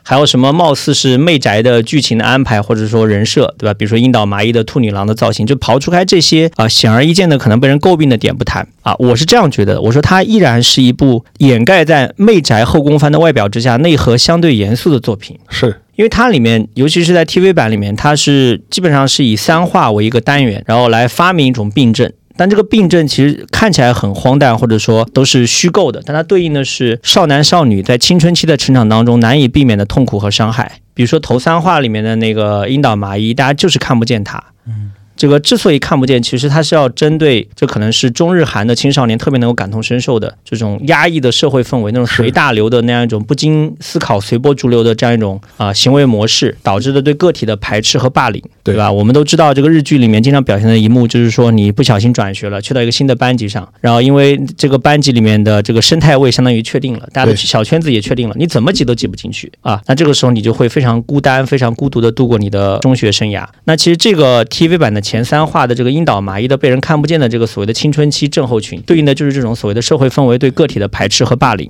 还有什么貌似是媚宅的剧情的安排，或者说人设，对吧？比如说樱岛麻衣的兔女郎的造型，就刨除开这些啊显而易见的可能被人诟病的点不谈啊，我是这样觉得。我说它依然是一部掩盖在媚宅后宫番的外表之下，内核相对严肃的作品。是。因为它里面，尤其是在 TV 版里面，它是基本上是以三话为一个单元，然后来发明一种病症。但这个病症其实看起来很荒诞，或者说都是虚构的。但它对应的是少男少女在青春期的成长当中难以避免的痛苦和伤害。比如说头三话里面的那个樱岛麻衣，大家就是看不见他。嗯。这个之所以看不见，其实它是要针对这可能是中日韩的青少年特别能够感同身受的这种压抑的社会氛围，那种随大流的那样一种不经思考、随波逐流的这样一种啊行为模式，导致的对个体的排斥和霸凌，对吧？我们都知道这个日剧里面经常表现的一幕，就是说你不小心转学了，去到一个新的班级上，然后因为这个班级里面的这个生态位相当于确定了，大家的小圈子也确定了，你怎么挤都挤不进去啊！那这个时候你就会非常孤单、非常孤独的度过你的中学生涯。那其实这个 TV 版的。前三话的这个樱岛麻衣的被人看不见的这个所谓的青春期症候群，对应的就是这种所谓的社会氛围对个体的排斥和霸凌。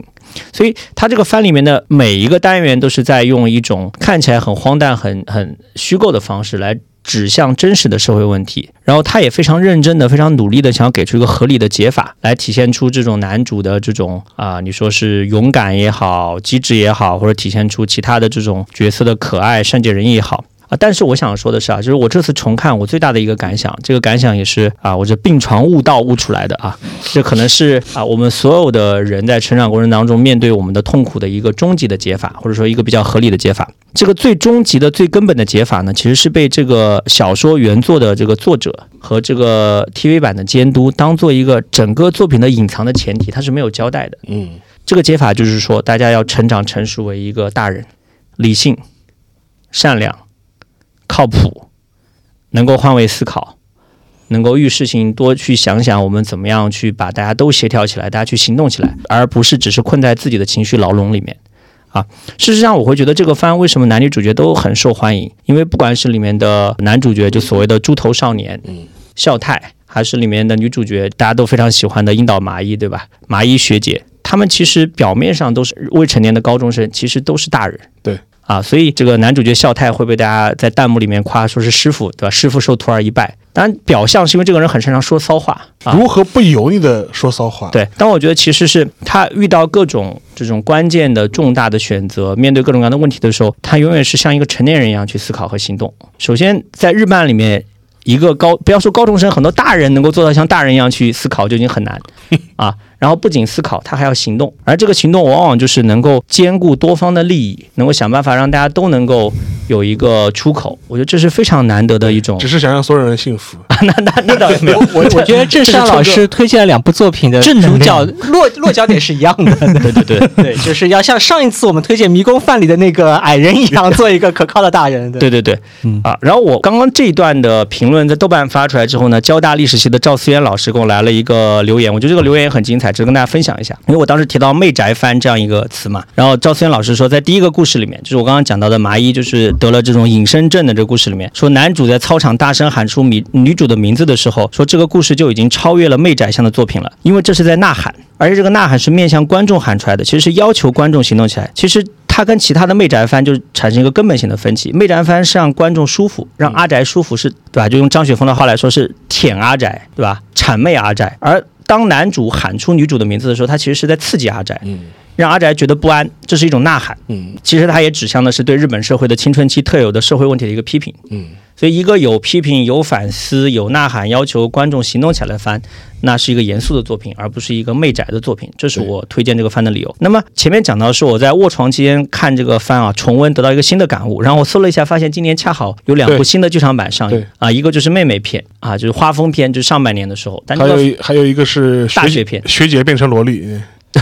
所以他这个番里面的每一个单元都是在用一种看起来很荒诞、很很虚构的方式来指向真实的社会问题。然后他也非常认真的、非常努力的想要给出一个合理的解法，来体现出这种男主的这种啊，你说是勇敢也好、机智也好，或者体现出其他的这种角色的可爱、善解人意也好。但是我想说的是啊，就是我这次重看，我最大的一个感想，这个感想也是啊，我这病床悟道悟出来的啊，这可能是啊，我们所有的人在成长过程当中面对我们的痛苦的一个终极的解法，或者说一个比较合理的解法。这个最终极的、最根本的解法呢，其实是被这个小说原作的这个作者和这个 TV 版的监督当做一个整个作品的隐藏的前提，他是没有交代的。嗯，这个解法就是说，大家要成长成熟为一个大人，理性、善良。靠谱，能够换位思考，能够遇事情多去想想，我们怎么样去把大家都协调起来，大家去行动起来，而不是只是困在自己的情绪牢笼里面啊。事实上，我会觉得这个番为什么男女主角都很受欢迎？因为不管是里面的男主角，就所谓的猪头少年，嗯，孝太，还是里面的女主角，大家都非常喜欢的樱岛麻衣，对吧？麻衣学姐，他们其实表面上都是未成年的高中生，其实都是大人，对。啊，所以这个男主角孝太会被大家在弹幕里面夸说是师傅，对吧？师傅受徒儿一拜。当然，表象是因为这个人很擅长说骚话，如何不油腻的说骚话？对，但我觉得其实是他遇到各种这种关键的重大的选择，面对各种各样的问题的时候，他永远是像一个成年人一样去思考和行动。首先，在日漫里面。一个高，不要说高中生，很多大人能够做到像大人一样去思考就已经很难 <laughs> 啊。然后不仅思考，他还要行动，而这个行动往往就是能够兼顾多方的利益，能够想办法让大家都能够有一个出口。我觉得这是非常难得的一种。只是想让所有人幸福。<laughs> 那那那倒没有。我我觉得郑山老师推荐了两部作品的主角 <laughs> 落落脚点是一样的。<laughs> 对对对对，就是要像上一次我们推荐《迷宫饭》里的那个矮人一样，做一个可靠的大人。对对对，嗯啊。然后我刚刚这一段的评论在豆瓣发出来之后呢，交大历史系的赵思源老师给我来了一个留言，我觉得这个留言也很精彩。只跟大家分享一下，因为我当时提到“媚宅番”这样一个词嘛，然后赵思源老师说，在第一个故事里面，就是我刚刚讲到的麻衣就是得了这种隐身症的这个故事里面，说男主在操场大声喊出女女主的名字的时候，说这个故事就已经超越了媚宅向的作品了，因为这是在呐喊，而且这个呐喊是面向观众喊出来的，其实是要求观众行动起来。其实它跟其他的媚宅番就产生一个根本性的分歧，媚宅番是让观众舒服，让阿宅舒服，是对吧？就用张雪峰的话来说，是舔阿宅，对吧？谄媚阿宅，而当男主喊出女主的名字的时候，他其实是在刺激阿宅，嗯，让阿宅觉得不安，这是一种呐喊，嗯，其实他也指向的是对日本社会的青春期特有的社会问题的一个批评，嗯。所以一个有批评、有反思、有呐喊、要求观众行动起来的番。那是一个严肃的作品，而不是一个媚宅的作品，这是我推荐这个番的理由。那么前面讲到是我在卧床期间看这个番啊，重温得到一个新的感悟。然后我搜了一下，发现今年恰好有两部新的剧场版上映啊，一个就是妹妹篇啊，就是花风篇，就是上半年的时候。还有还有一个是大学篇，学姐变成萝莉。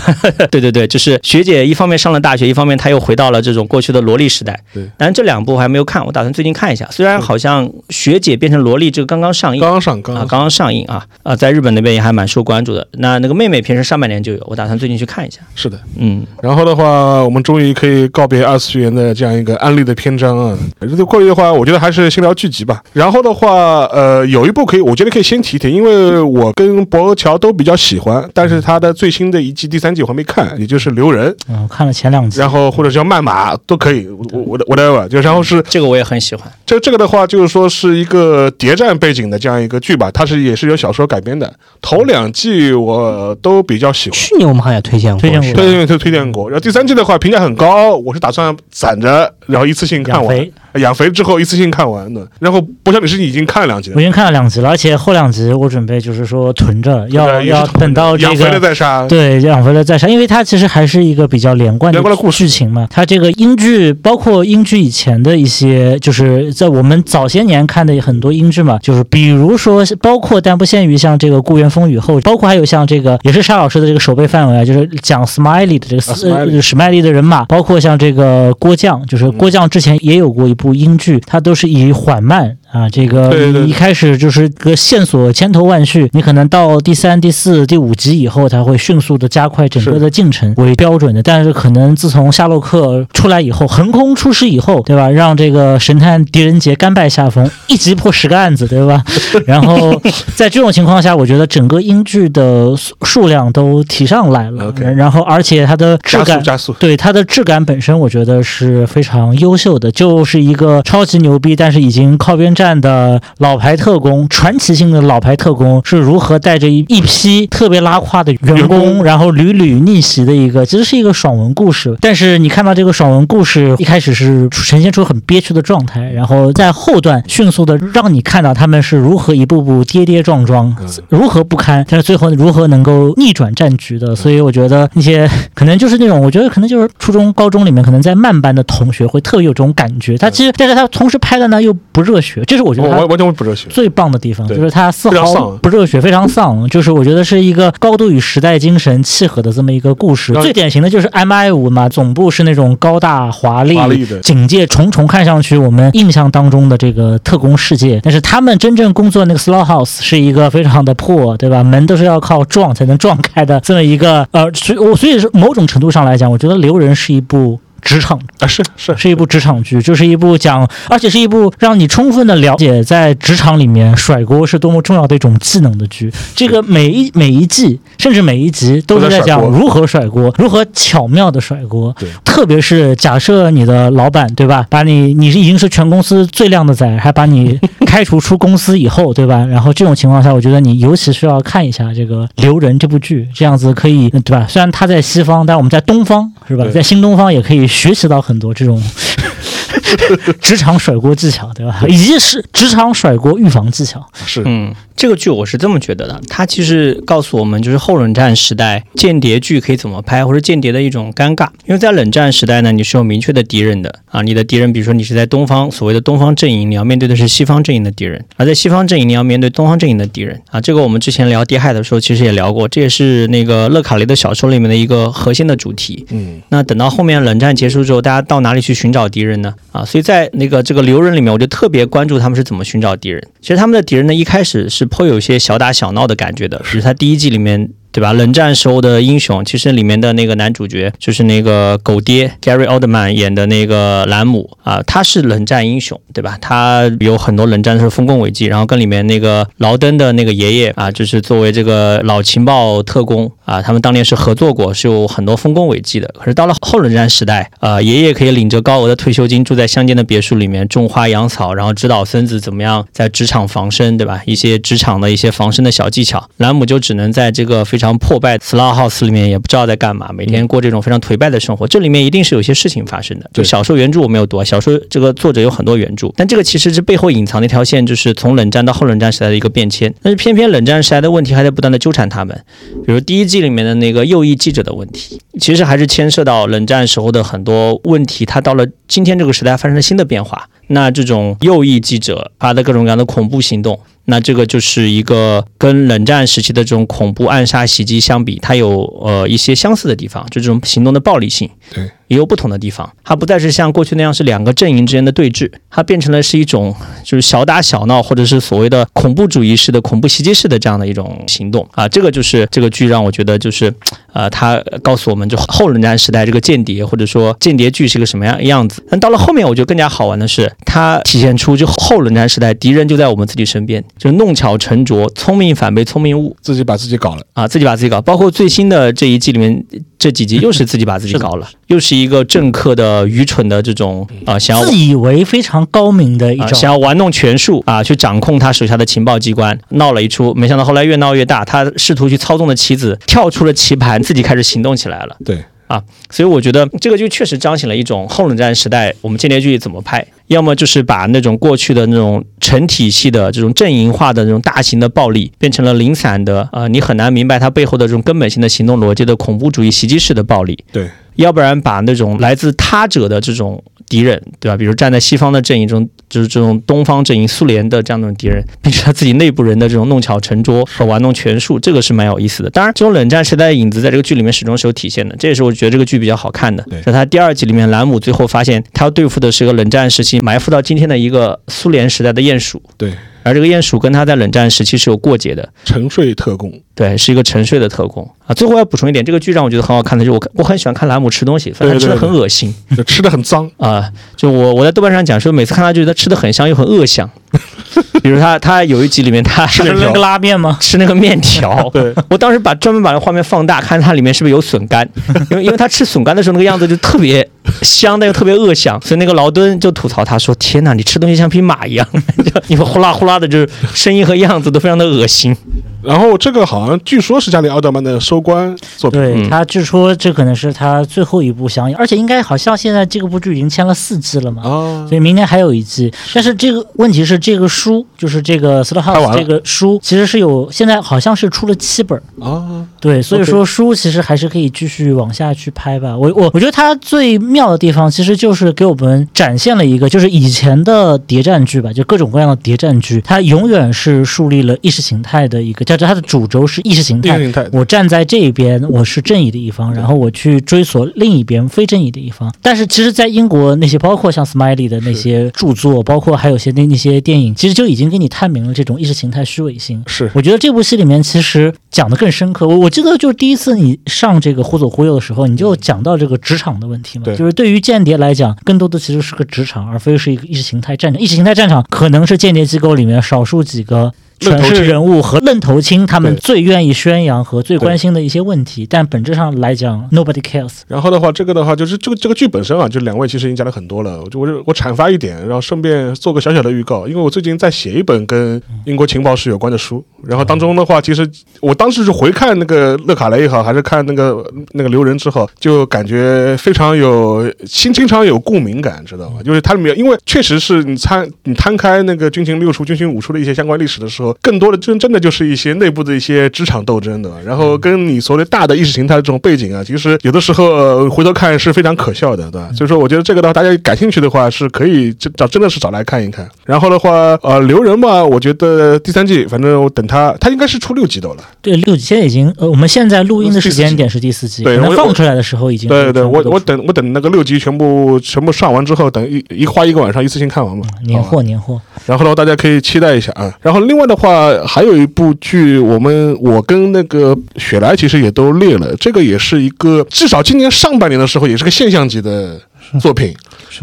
<laughs> 对对对，就是学姐一方面上了大学，一方面她又回到了这种过去的萝莉时代。对，但是这两部我还没有看，我打算最近看一下。虽然好像学姐变成萝莉这个刚刚上映，刚刚上，刚刚刚上映啊啊，在日本那边也还蛮受关注的。那那个妹妹平时上半年就有，我打算最近去看一下。是的，嗯。然后的话，我们终于可以告别二次元的这样一个安利的篇章啊。这个过于的话，我觉得还是先聊剧集吧。然后的话，呃，有一部可以，我觉得可以先提提，因为我跟博乔都比较喜欢，但是他的最新的一季第三季我还没看。也就是留人，嗯，看了前两集，然后或者叫慢马都可以，我我我 whatever，就然后是这个我也很喜欢。这这个的话，就是说是一个谍战背景的这样一个剧吧，它是也是由小说改编的。头两季我都比较喜欢。去年我们好像也推荐过，推荐过，推荐推推荐过。然后第三季的话评价很高，我是打算攒着，然后一次性看完。养肥之后一次性看完的，然后不像你是已经看了两集，我已经看了两集了，而且后两集我准备就是说囤着，要要等到这个养肥了再杀，对，养肥了再杀，因为它其实还是一个比较连贯的故剧情嘛。它这个英剧，包括英剧以前的一些，就是在我们早些年看的很多英剧嘛，就是比如说，包括但不限于像这个《故园风雨后》，包括还有像这个也是沙老师的这个手背范围啊，就是讲 Smiley 的这个史麦利的人马，包括像这个郭将，就是郭将之前也有过一部英剧，它。都是以缓慢。啊，这个一开始就是个线索千头万绪，你可能到第三、第四、第五集以后，才会迅速的加快整个的进程为标准的。但是可能自从夏洛克出来以后，横空出世以后，对吧？让这个神探狄仁杰甘拜下风，一集破十个案子，对吧？<laughs> 然后在这种情况下，我觉得整个英剧的数量都提上来了。然后而且它的质感，加速，对它的质感本身，我觉得是非常优秀的，就是一个超级牛逼，但是已经靠边站。战的老牌特工，传奇性的老牌特工是如何带着一一批特别拉胯的员工，然后屡屡逆袭的一个，其实是一个爽文故事。但是你看到这个爽文故事一开始是呈现出很憋屈的状态，然后在后段迅速的让你看到他们是如何一步步跌跌撞撞，如何不堪，但是最后如何能够逆转战局的。所以我觉得那些可能就是那种，我觉得可能就是初中、高中里面可能在慢班的同学会特别有这种感觉。他其实，但是他同时拍的呢又不热血。这是我觉得完完全不热血，最棒的地方就是它丝毫不热血，非常丧。就是我觉得是一个高度与时代精神契合的这么一个故事。最典型的就是 M I 五嘛，总部是那种高大华丽、警戒重重，看上去我们印象当中的这个特工世界。但是他们真正工作那个 Slow House 是一个非常的破，对吧？门都是要靠撞才能撞开的这么一个呃，所以我所以是某种程度上来讲，我觉得《留人》是一部。职场啊，是是是一部职场剧，就是一部讲，而且是一部让你充分的了解在职场里面甩锅是多么重要的一种技能的剧。这个每一每一季，甚至每一集都是在讲如何甩锅，如何巧妙的甩锅。对，特别是假设你的老板对吧，把你你是已经是全公司最靓的仔，还把你开除出公司以后 <laughs> 对吧？然后这种情况下，我觉得你尤其需要看一下这个《留人》这部剧，这样子可以对吧？虽然他在西方，但我们在东方是吧？在新东方也可以。学习到很多这种 <laughs> 职场甩锅技巧，对吧？以及是职场甩锅预防技巧。是，嗯。这个剧我是这么觉得的，它其实告诉我们，就是后冷战时代间谍剧可以怎么拍，或者间谍的一种尴尬。因为在冷战时代呢，你是有明确的敌人的啊，你的敌人，比如说你是在东方所谓的东方阵营，你要面对的是西方阵营的敌人；而在西方阵营，你要面对东方阵营的敌人啊。这个我们之前聊《谍海》的时候，其实也聊过，这也是那个勒卡雷的小说里面的一个核心的主题。嗯，那等到后面冷战结束之后，大家到哪里去寻找敌人呢？啊，所以在那个这个留人里面，我就特别关注他们是怎么寻找敌人。其实他们的敌人呢，一开始是颇有些小打。小闹的感觉的，<laughs> 是他第一季里面。对吧？冷战时候的英雄，其实里面的那个男主角就是那个狗爹 Gary Oldman 演的那个兰姆啊，他是冷战英雄，对吧？他有很多冷战的时候丰功伟绩，然后跟里面那个劳登的那个爷爷啊，就是作为这个老情报特工啊，他们当年是合作过，是有很多丰功伟绩的。可是到了后冷战时代啊，爷爷可以领着高额的退休金，住在乡间的别墅里面种花养草，然后指导孙子怎么样在职场防身，对吧？一些职场的一些防身的小技巧，兰姆就只能在这个非常破败 slow house 里面也不知道在干嘛，每天过这种非常颓败的生活。这里面一定是有些事情发生的。就小说原著我没有读，小说这个作者有很多原著，但这个其实是背后隐藏的一条线，就是从冷战到后冷战时代的一个变迁。但是偏偏冷战时代的问题还在不断的纠缠他们，比如第一季里面的那个右翼记者的问题，其实还是牵涉到冷战时候的很多问题。他到了今天这个时代发生了新的变化，那这种右翼记者发的各种各样的恐怖行动。那这个就是一个跟冷战时期的这种恐怖暗杀袭击相比，它有呃一些相似的地方，就这种行动的暴力性，对，也有不同的地方。它不再是像过去那样是两个阵营之间的对峙，它变成了是一种就是小打小闹，或者是所谓的恐怖主义式的恐怖袭击式的这样的一种行动啊。这个就是这个剧让我觉得就是，呃，它告诉我们就后冷战时代这个间谍或者说间谍剧是个什么样样子。但到了后面，我觉得更加好玩的是，它体现出就后冷战时代敌人就在我们自己身边。就弄巧成拙，聪明反被聪明误，自己把自己搞了啊！自己把自己搞，包括最新的这一季里面这几集，又是自己把自己搞了，又是一个政客的愚蠢的这种啊，想要自以为非常高明的一种，想要玩弄权术啊，去掌控他手下的情报机关，闹了一出，没想到后来越闹越大，他试图去操纵的棋子跳出了棋盘，自己开始行动起来了。对。啊，所以我觉得这个就确实彰显了一种后冷战时代我们间谍剧怎么拍，要么就是把那种过去的那种成体系的这种阵营化的那种大型的暴力，变成了零散的，呃，你很难明白它背后的这种根本性的行动逻辑的恐怖主义袭击式的暴力。对，要不然把那种来自他者的这种。敌人对吧？比如站在西方的阵营中，就是这种东方阵营、苏联的这样的敌人，并且他自己内部人的这种弄巧成拙和玩弄权术，这个是蛮有意思的。当然，这种冷战时代的影子在这个剧里面始终是有体现的，这也是我觉得这个剧比较好看的。在他第二集里面，兰姆最后发现他要对付的是个冷战时期埋伏到今天的一个苏联时代的鼹鼠。对。而这个鼹鼠跟他在冷战时期是有过节的，沉睡特工，对，是一个沉睡的特工啊。最后要补充一点，这个剧让我觉得很好看的就是我我很喜欢看兰姆吃东西，反正吃的很恶心，吃的很脏啊。就我我在豆瓣上讲说，每次看他就觉得吃的很香又很恶香。<laughs> 比如他他有一集里面他吃那个 <laughs> 拉面吗？吃那个面条。<laughs> 对，我当时把专门把那画面放大，看它里面是不是有笋干，因为因为他吃笋干的时候那个样子就特别香，但又特别恶香，所以那个劳敦就吐槽他说：“天哪，你吃东西像匹马一样，<laughs> 你们呼啦呼啦的，就是声音和样子都非常的恶心。”然后这个好像据说是加里奥德曼的收官作品，对他据说这可能是他最后一部想演，而且应该好像现在这个部剧已经签了四季了嘛，哦，所以明年还有一季。但是这个问题是，这个书就是这个《s t House》这个书，其实是有现在好像是出了七本啊，对，所以说书其实还是可以继续往下去拍吧。我我我觉得它最妙的地方其实就是给我们展现了一个，就是以前的谍战剧吧，就各种各样的谍战剧，它永远是树立了意识形态的一个。叫它的主轴是意识形态，我站在这一边，我是正义的一方，然后我去追索另一边非正义的一方。但是其实，在英国那些包括像 Smiley 的那些著作，包括还有些那那些电影，其实就已经给你探明了这种意识形态虚伪性。是，我觉得这部戏里面其实讲的更深刻。我我记得就是第一次你上这个忽左忽右的时候，你就讲到这个职场的问题嘛，就是对于间谍来讲，更多的其实是个职场，而非是一个意识形态战场。意识形态战场可能是间谍机构里面少数几个。权势人物和愣头青，他们最愿意宣扬和最关心的一些问题，但本质上来讲，nobody cares。然后的话，这个的话就是这个这个剧本身啊，就两位其实已经讲了很多了。我就我就我阐发一点，然后顺便做个小小的预告，因为我最近在写一本跟英国情报史有关的书，然后当中的话，其实我当时是回看那个勒卡雷也好，还是看那个那个留人之后，就感觉非常有心经常有共鸣感，知道吗？就是它里面，因为确实是你参你摊开那个军情六处、军情五处的一些相关历史的时候。更多的真真的就是一些内部的一些职场斗争的，然后跟你所谓大的意识形态的这种背景啊，其实有的时候回头看是非常可笑的，对吧？所以说，我觉得这个的话，大家感兴趣的话是可以找真的是找来看一看。然后的话，呃，留人嘛，我觉得第三季，反正我等他，他应该是出六集的了。对，六集现在已经，呃，我们现在录音的时间点是第四季，对，能放出来的时候已经。对对，我我等我等那个六集全部全部上完之后，等一一花一个晚上一次性看完嘛。年货年货。然后的话，大家可以期待一下啊。然后另外的话，还有一部剧，我们我跟那个雪莱其实也都列了，这个也是一个至少今年上半年的时候也是个现象级的 <laughs> 作品，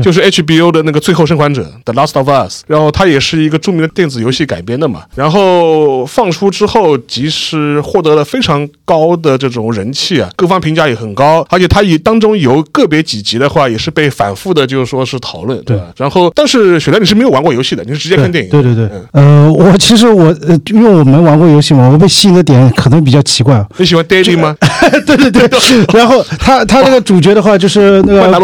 就是 HBO 的那个《最后生还者》The Last of Us，然后它也是一个著名的电子游戏改编的嘛。然后放出之后，即使获得了非常高的这种人气啊，各方评价也很高，而且它也当中有个别几集的话，也是被反复的，就是说是讨论，对吧？然后，但是雪莱你是没有玩过游戏的，你是直接看电影？对对对，呃，我其实我呃，因为我没玩过游戏嘛，我被吸引的点可能比较奇怪。你喜欢 Daddy 吗？<laughs> 对对 <laughs> 对，然后他他那个主角的话就是那个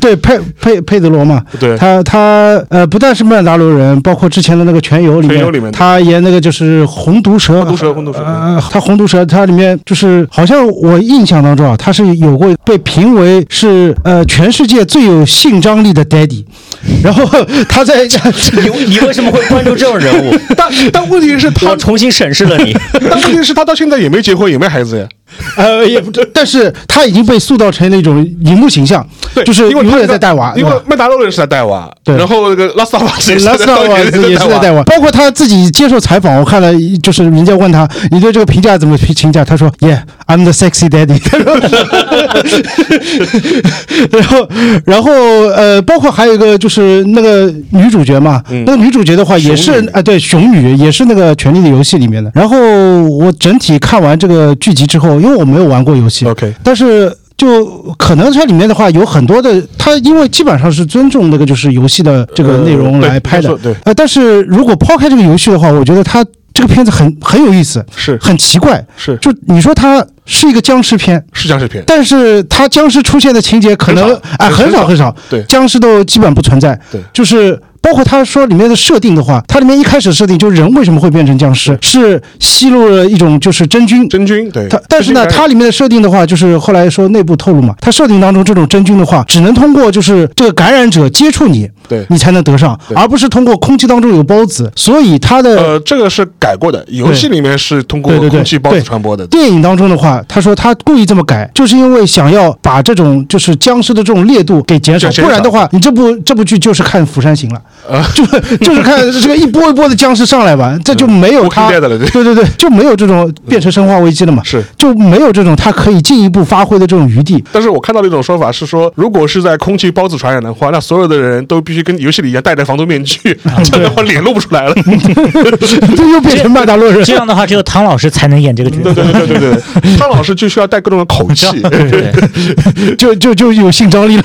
对佩佩佩德罗嘛，对，他他呃不但是曼达罗人，包括之前的那个全游里面，他演那个就是红毒蛇，红毒蛇，红毒蛇，呃，他红毒蛇，他里面就是好像我印象当中啊，他是有过被评为是呃全世界最有性张力的 Daddy，然后 <laughs> 他在你你为什么会关注这种人物？<laughs> 但但问题是，他重新审视了你，<laughs> 但问题是，他到现在也没结婚，也没孩子呀。<laughs> 呃，也不，但是他已经被塑造成那种荧幕形象，对，就是因为他也在带娃，因为麦达洛人是在带娃，对，然后那个拉斯瓦斯，拉斯瓦斯也是在带娃，包括他自己接受采访，我看了，就是人家问他，你对这个评价怎么评价？他说，Yeah，I'm the sexy daddy。<laughs> 然后，然后，呃，包括还有一个就是那个女主角嘛，那个女主角的话也是啊，对，熊女也是那个《权力的游戏》里面的。然后我整体看完这个剧集之后，因为我没有玩过游戏，OK，但是就可能它里面的话有很多的，它因为基本上是尊重那个就是游戏的这个内容来拍的，对，呃，但是如果抛开这个游戏的话，我觉得它这个片子很很有意思，是。很奇怪，是。就你说它是一个僵尸片，是僵尸片，但是它僵尸出现的情节可能哎很少很少，对，僵尸都基本不存在，对，就是。包括他说里面的设定的话，它里面一开始设定就是人为什么会变成僵尸，是吸入了一种就是真菌。真菌对。它但是呢，它里面的设定的话，就是后来说内部透露嘛，它设定当中这种真菌的话，只能通过就是这个感染者接触你，对，你才能得上，而不是通过空气当中有孢子。所以它的呃，这个是改过的，游戏里面是通过空气孢子传播的。电影当中的话，他说他故意这么改，就是因为想要把这种就是僵尸的这种烈度给减少，不然的话，你这部这部剧就是看《釜山行》了，就是。就是看这个一波一波的僵尸上来吧，这就没有他，对对对，就没有这种变成生化危机了嘛，<laughs> 是就没有这种他可以进一步发挥的这种余地。但是我看到的一种说法是说，如果是在空气孢子传染的话，那所有的人都必须跟游戏里一样戴着防毒面具，<laughs> 这样的话脸露不出来了，<laughs> 这又变成麦达洛人。这样的话，只有汤老师才能演这个角色。对对对对对，汤老师就需要带各种的口气，就就就有性张力了。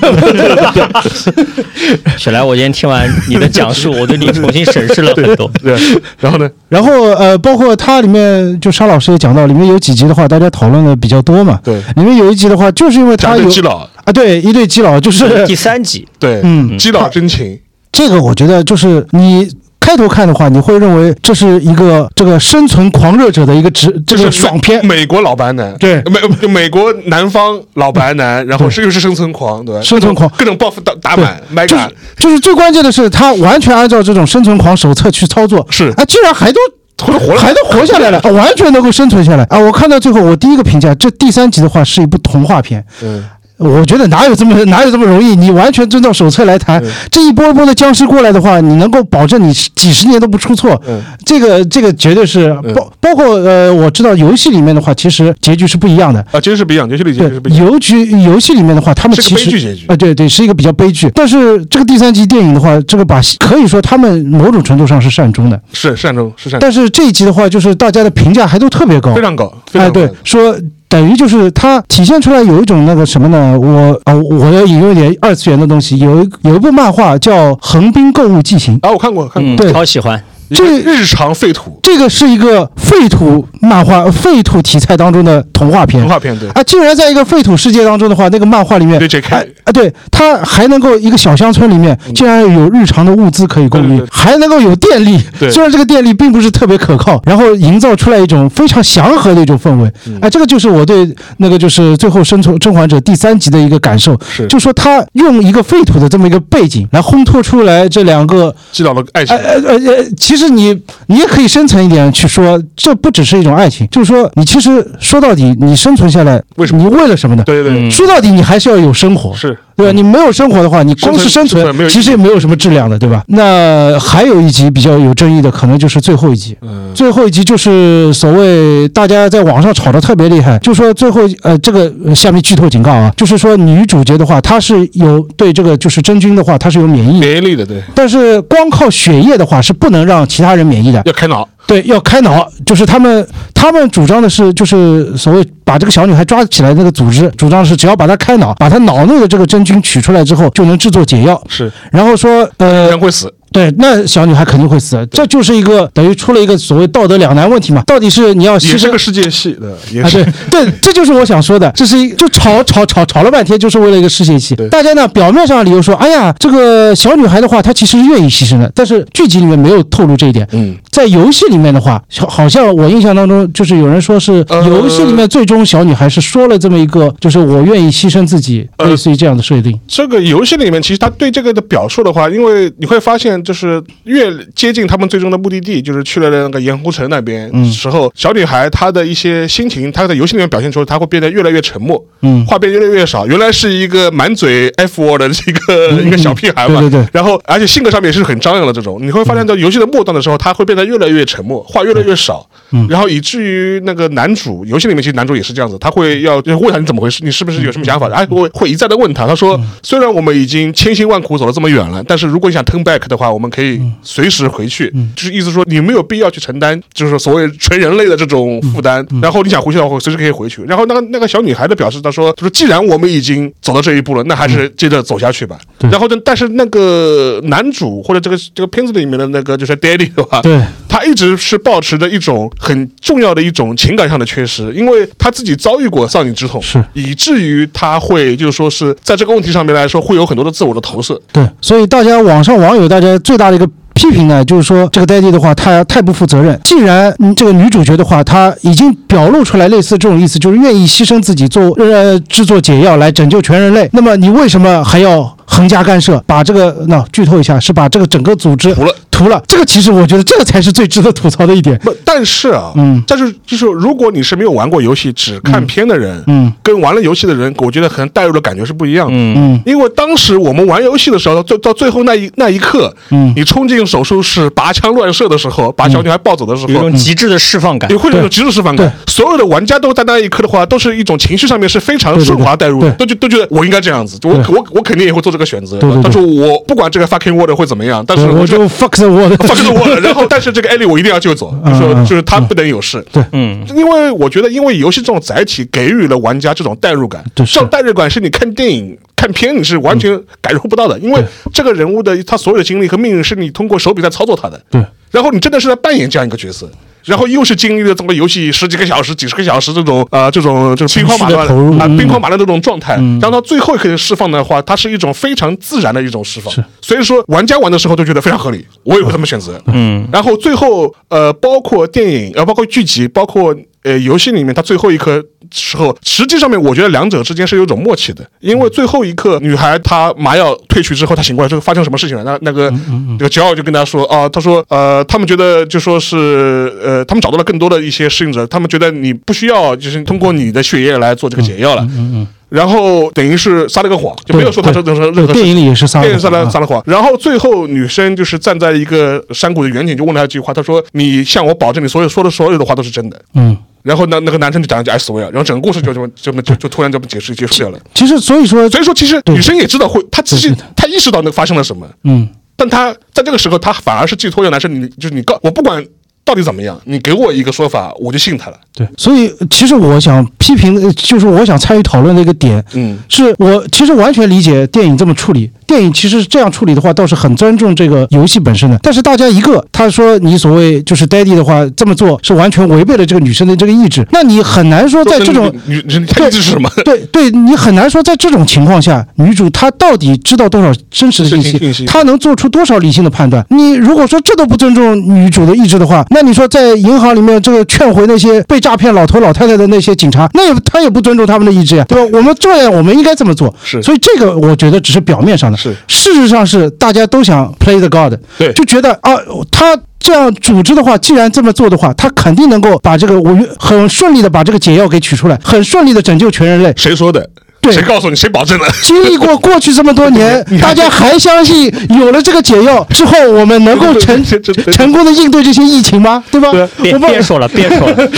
雪莱，我今天听完你的讲述，我对你重新审视了很多。<laughs> 对，然后呢？然后呃，包括它里面，就沙老师也讲到，里面有几集的话，大家讨论的比较多嘛。对，里面有一集的话，就是因为他有基佬啊，对，一对基佬，就是第三集。对，嗯，基佬真情。这个我觉得就是你。开头看的话，你会认为这是一个这个生存狂热者的一个直这个爽片，美国老白男，对，美美国南方老白男，然后是又是生存狂，对吧？生存狂，各种报复打打满，就是就是最关键的是，他完全按照这种生存狂手册去操作，是。啊，竟然还都活活还都活下来了，<laughs> 完全能够生存下来。啊！我看到最后，我第一个评价，这第三集的话是一部童话片，嗯。我觉得哪有这么哪有这么容易？你完全遵照手册来谈，这一波一波的僵尸过来的话，你能够保证你几十年都不出错？嗯，这个这个绝对是包包括呃，我知道游戏里面的话，其实结局是不一样的啊，结局是不一样，游戏里结局是不一样。游局游戏里面的话，他们其实啊，对对，是一个比较悲剧。但是这个第三集电影的话，这个把可以说他们某种程度上是善终的，是善终是善终。但是这一集的话，就是大家的评价还都特别高，非常高，哎，对，说。等于就是它体现出来有一种那个什么呢？我啊，我要引用一点二次元的东西。有一有一部漫画叫《横滨购物记行》啊，我看过，看过，对，超喜欢。这日常废土，这个是一个废土漫画，废土题材当中的童话片。童话片对啊，竟然在一个废土世界当中的话，那个漫画里面.啊，对，它还能够一个小乡村里面，竟然有日常的物资可以供应，还能够有电力。虽然这个电力并不是特别可靠，然后营造出来一种非常祥和的一种氛围。哎，这个就是我对那个就是最后生存生还者第三集的一个感受，是就说他用一个废土的这么一个背景来烘托出来这两个基佬的爱情。呃呃呃，其实你你。也可以深层一点去说，这不只是一种爱情，就是说，你其实说到底，你生存下来，为什么？你为了什么呢？对对对，说到底，你还是要有生活。是。对吧？你没有生活的话，你光是生存，其实也没有什么质量的，对吧？那还有一集比较有争议的，可能就是最后一集。嗯，最后一集就是所谓大家在网上吵得特别厉害，就说最后呃，这个下面剧透警告啊，就是说女主角的话，她是有对这个就是真菌的话，她是有免疫免疫力的，对。但是光靠血液的话是不能让其他人免疫的，要开脑。对，要开脑，就是他们他们主张的是，就是所谓把这个小女孩抓起来那个组织，主张是只要把她开脑，把她脑内的这个真菌取出来之后，就能制作解药。是，然后说，呃，人会死。对，那小女孩肯定会死，这就是一个等于出了一个所谓道德两难问题嘛？到底是你要牺牲个世界戏的，也是 <laughs> 对，这就是我想说的，这是一就吵吵吵吵了半天，就是为了一个世界戏。大家呢表面上理由说，哎呀，这个小女孩的话，她其实是愿意牺牲的，但是剧集里面没有透露这一点。嗯，在游戏里面的话，好像我印象当中就是有人说是游戏里面最终小女孩是说了这么一个，就是我愿意牺牲自己，类似于这样的设定。这个游戏里面其实他对这个的表述的话，因为你会发现。就是越接近他们最终的目的地，就是去了那个盐湖城那边时候，小女孩她的一些心情，她在游戏里面表现出，她会变得越来越沉默，嗯，话变越来越少。原来是一个满嘴 F word 的一个一个小屁孩嘛，对对对。然后，而且性格上面也是很张扬的这种，你会发现到游戏的末端的时候，她会变得越来越沉默，话越来越少。嗯，然后以至于那个男主，游戏里面其实男主也是这样子，他会要问他你怎么回事，你是不是有什么想法？哎，我会一再的问他。他说，虽然我们已经千辛万苦走了这么远了，但是如果你想 turn back 的话，我们可以随时回去。就是意思说，你没有必要去承担，就是所谓全人类的这种负担。然后你想回去的话，随时可以回去。然后那个那个小女孩的表示，她说，她说既然我们已经走到这一步了，那还是接着走下去吧。然后呢，但是那个男主或者这个这个片子里面的那个就是 Daddy 的话，对，他一直是保持着一种很重要的。一种情感上的缺失，因为他自己遭遇过丧女之痛，是以至于他会就是说是在这个问题上面来说，会有很多的自我的投射。对，所以大家网上网友大家最大的一个。批评呢，就是说这个戴蒂的话，他太不负责任。既然这个女主角的话，她已经表露出来类似这种意思，就是愿意牺牲自己做呃制作解药来拯救全人类，那么你为什么还要横加干涉？把这个那剧透一下，是把这个整个组织涂了。涂了。这个其实我觉得这个才是最值得吐槽的一点。不，但是啊，嗯，但是就是如果你是没有玩过游戏只看片的人，嗯，跟玩了游戏的人，我觉得可能带入的感觉是不一样的。嗯。嗯，因为当时我们玩游戏的时候，到到最后那一那一刻，嗯，你冲进。手术室拔枪乱射的时候，把小女孩抱走的时候，有一种极致的释放感，也会有一种极致释放感。所有的玩家都在那一刻的话，都是一种情绪上面是非常顺滑带入的，都觉都觉得我应该这样子，我我我肯定也会做这个选择。他说我不管这个 fucking world 会怎么样，但是我就 fuck the world，fuck <laughs> the world。<laughs> 然后，但是这个艾莉我一定要救走，就说就是他不能有事。对，嗯，因为我觉得，因为游戏这种载体给予了玩家这种代入感，这种代入感是你看电影。看片你是完全感受不到的，因为这个人物的他所有的经历和命运是你通过手笔在操作他的。对，然后你真的是在扮演这样一个角色，然后又是经历了这么游戏十几个小时、几十个小时这种呃这种这种兵荒马乱啊兵荒马乱这种状态，然后到最后可以释放的话，它是一种非常自然的一种释放。所以说玩家玩的时候都觉得非常合理，我也会这么选择。嗯，然后最后呃包括电影呃包括剧集包括。呃，游戏里面他最后一刻时候，实际上面我觉得两者之间是有种默契的，因为最后一刻女孩她麻药褪去之后，她醒过来之后发生什么事情了？那那个那个吉奥就跟她说啊，他说呃，他们觉得就说是呃，他们找到了更多的一些适应者，他们觉得你不需要就是通过你的血液来做这个解药了。嗯嗯。然后等于是撒了个谎，就没有说他这这任何电影里也是撒电影撒了撒了谎。然后最后女生就是站在一个山谷的远景，就问了他一句话，他说：“你向我保证，你所有说的所有的话都是真的。”嗯。然后那那个男生就讲了句 “I swear”，然后整个故事就这么 <laughs> 这么就就突然这么解释结束掉了。其实所以说所以说其实女生也知道会，她自己她意识到那发生了什么。嗯。但她在这个时候，她反而是寄托于男生，你就是你告我不管。到底怎么样？你给我一个说法，我就信他了。对，所以其实我想批评，就是我想参与讨论的一个点，嗯，是我其实完全理解电影这么处理。电影其实这样处理的话，倒是很尊重这个游戏本身的。但是大家一个他说你所谓就是 daddy 的话，这么做是完全违背了这个女生的这个意志。那你很难说在这种女女意志是什么？对对，你很难说在这种情况下，女主她到底知道多少真实的信息，她能做出多少理性的判断？你如果说这都不尊重女主的意志的话，那你说在银行里面这个劝回那些被诈骗老头老太太的那些警察，<laughs> 那也他也不尊重他们的意志呀，对吧？我们这样我们应该这么做。是，所以这个我觉得只是表面上的。是，事实上是大家都想 play the god，对，就觉得啊，他这样组织的话，既然这么做的话，他肯定能够把这个我很顺利的把这个解药给取出来，很顺利的拯救全人类。谁说的？对，谁告诉你？谁保证的？经历过过去这么多年，<laughs> 大家还相信有了这个解药之后，我们能够成 <laughs> 成功的应对这些疫情吗？对吧？别别说了，别说了。<laughs>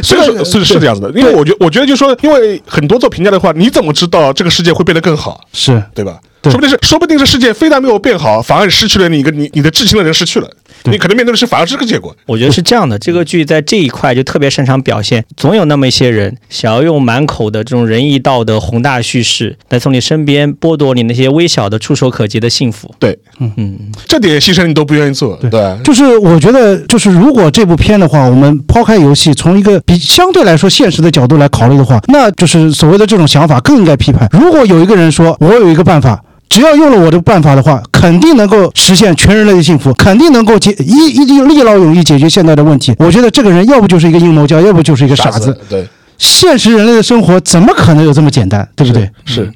是是是这样子的，因为我觉我觉得就是说，因为很多做评价的话，你怎么知道这个世界会变得更好？是对吧？说不定是，说不定这世界非但没有变好，反而失去了你一个你你的至亲的人失去了，你可能面对的是反而是这个结果。我觉得是这样的，这个剧在这一块就特别擅长表现，总有那么一些人想要用满口的这种仁义道德、宏大叙事来从你身边剥夺你那些微小的、触手可及的幸福。对，嗯嗯，这点牺牲你都不愿意做，对。就是我觉得，就是如果这部片的话，我们抛开游戏，从一个比相对来说现实的角度来考虑的话，那就是所谓的这种想法更应该批判。如果有一个人说，我有一个办法。只要用了我的办法的话，肯定能够实现全人类的幸福，肯定能够解一一定一劳永逸解决现在的问题。我觉得这个人要不就是一个阴谋家，要不就是一个傻子。对，现实人类的生活怎么可能有这么简单？对不对？是。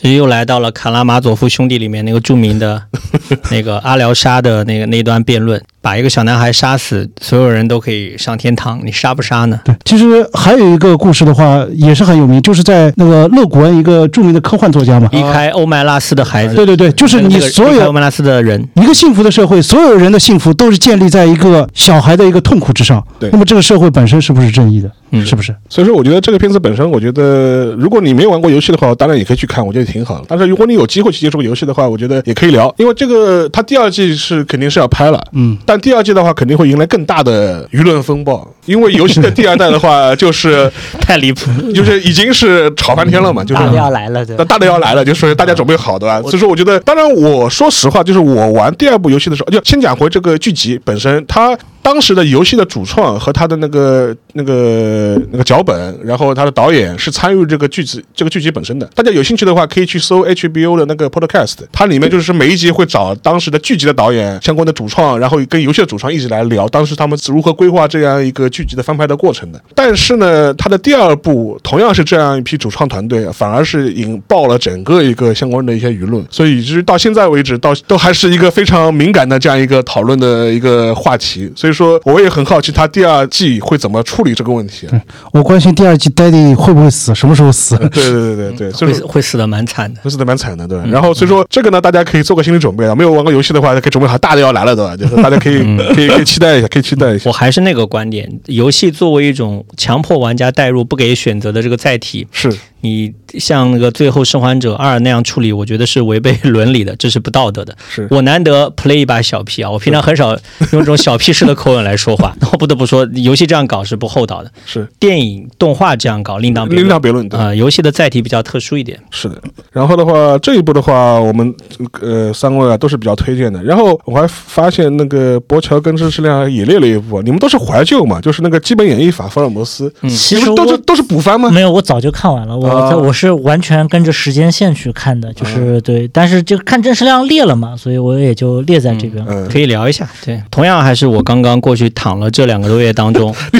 这又来到了《卡拉马佐夫兄弟》里面那个著名的 <laughs> 那个阿廖沙的那个那段辩论。把一个小男孩杀死，所有人都可以上天堂，你杀不杀呢？对，其实还有一个故事的话，也是很有名，就是在那个勒古恩，一个著名的科幻作家嘛，离开欧麦拉斯的孩子。对对对，就是你所有欧麦拉斯的人，一个幸福的社会，所有人的幸福都是建立在一个小孩的一个痛苦之上。对，那么这个社会本身是不是正义的？嗯，是不是？所以说，我觉得这个片子本身，我觉得如果你没有玩过游戏的话，当然也可以去看，我觉得挺好的。但是如果你有机会去接触游戏的话，我觉得也可以聊，因为这个它第二季是肯定是要拍了，嗯，但第二季的话肯定。会迎来更大的舆论风暴，因为游戏的第二代的话就是 <laughs> 太离谱，就是已经是吵翻天了嘛，就是大的要来了，那大的要来了，就是大家准备好的吧？所以说，我觉得，当然我说实话，就是我玩第二部游戏的时候，就先讲回这个剧集本身，它。当时的游戏的主创和他的那个那个那个脚本，然后他的导演是参与这个剧集这个剧集本身的。大家有兴趣的话，可以去搜 HBO 的那个 Podcast，它里面就是每一集会找当时的剧集的导演、相关的主创，然后跟游戏的主创一起来聊当时他们是如何规划这样一个剧集的翻拍的过程的。但是呢，他的第二部同样是这样一批主创团队，反而是引爆了整个一个相关的一些舆论，所以以至于到现在为止，到都还是一个非常敏感的这样一个讨论的一个话题。所以。说我也很好奇，他第二季会怎么处理这个问题？我关心第二季 Daddy 会不会死，什么时候死？<laughs> 对对对对对，会会死的蛮惨的，会死的蛮惨的，对。然后所以说这个呢，大家可以做个心理准备啊。没有玩过游戏的话，可以准备好大的要来了，对吧？就是大家可以 <laughs> 可以可以期待一下，可以期待一下。我还是那个观点，游戏作为一种强迫玩家代入、不给选择的这个载体，是。你像那个《最后生还者二》那样处理，我觉得是违背伦理的，这是不道德的。是我难得 play 一把小 P 啊，我平常很少用这种小 P 式的口吻来说话。<laughs> 我不得不说，游戏这样搞是不厚道的。是电影动画这样搞另当另当别论啊。游戏的载体比较特殊一点。是的。然后的话，这一部的话，我们呃三位啊都是比较推荐的。然后我还发现那个博乔跟知识量也列了一部，你们都是怀旧嘛？就是那个基本演绎法福尔摩斯。嗯，其实都是都是补番吗？没有，我早就看完了。我。我我是完全跟着时间线去看的，就是对，但是就看真实量列了嘛，所以我也就列在这边了，可以聊一下。对，同样还是我刚刚过去躺了这两个多月当中，<laughs>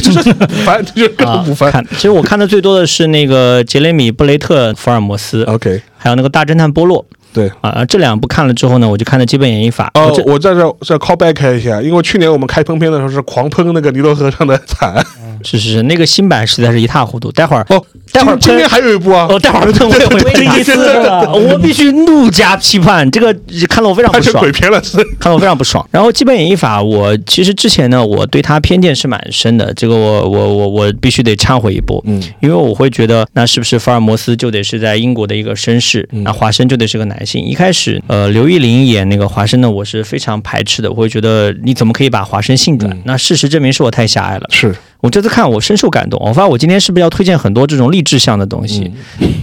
烦就是 <laughs> 不烦。看，其实我看的最多的是那个杰雷米布雷特福尔摩斯，OK，还有那个大侦探波洛。对啊，这两部看了之后呢，我就看的基本演绎法。哦，我在这再 call back 一下，因为去年我们开喷片的时候是狂喷那个尼罗河上的惨。<laughs> 是是是，那个新版实在是一塌糊涂。待会儿哦，待会儿今天还有一部啊。哦，待会儿喷威威尼斯，我必须怒加批判。这个看得我非常不 <laughs> 爽。鬼片了是，看得我非常不爽。然后基本演绎法，我其实之前呢，我对他偏见是蛮深的。这个我我我我必须得忏悔一波。嗯，因为我会觉得，那是不是福尔摩斯就得是在英国的一个绅士？那华生就得是个男性？一开始。呃，刘玉玲演那个华生呢，我是非常排斥的。我会觉得你怎么可以把华生性转？那事实证明是我太狭隘了。是。我这次看我深受感动，我发现我今天是不是要推荐很多这种励志向的东西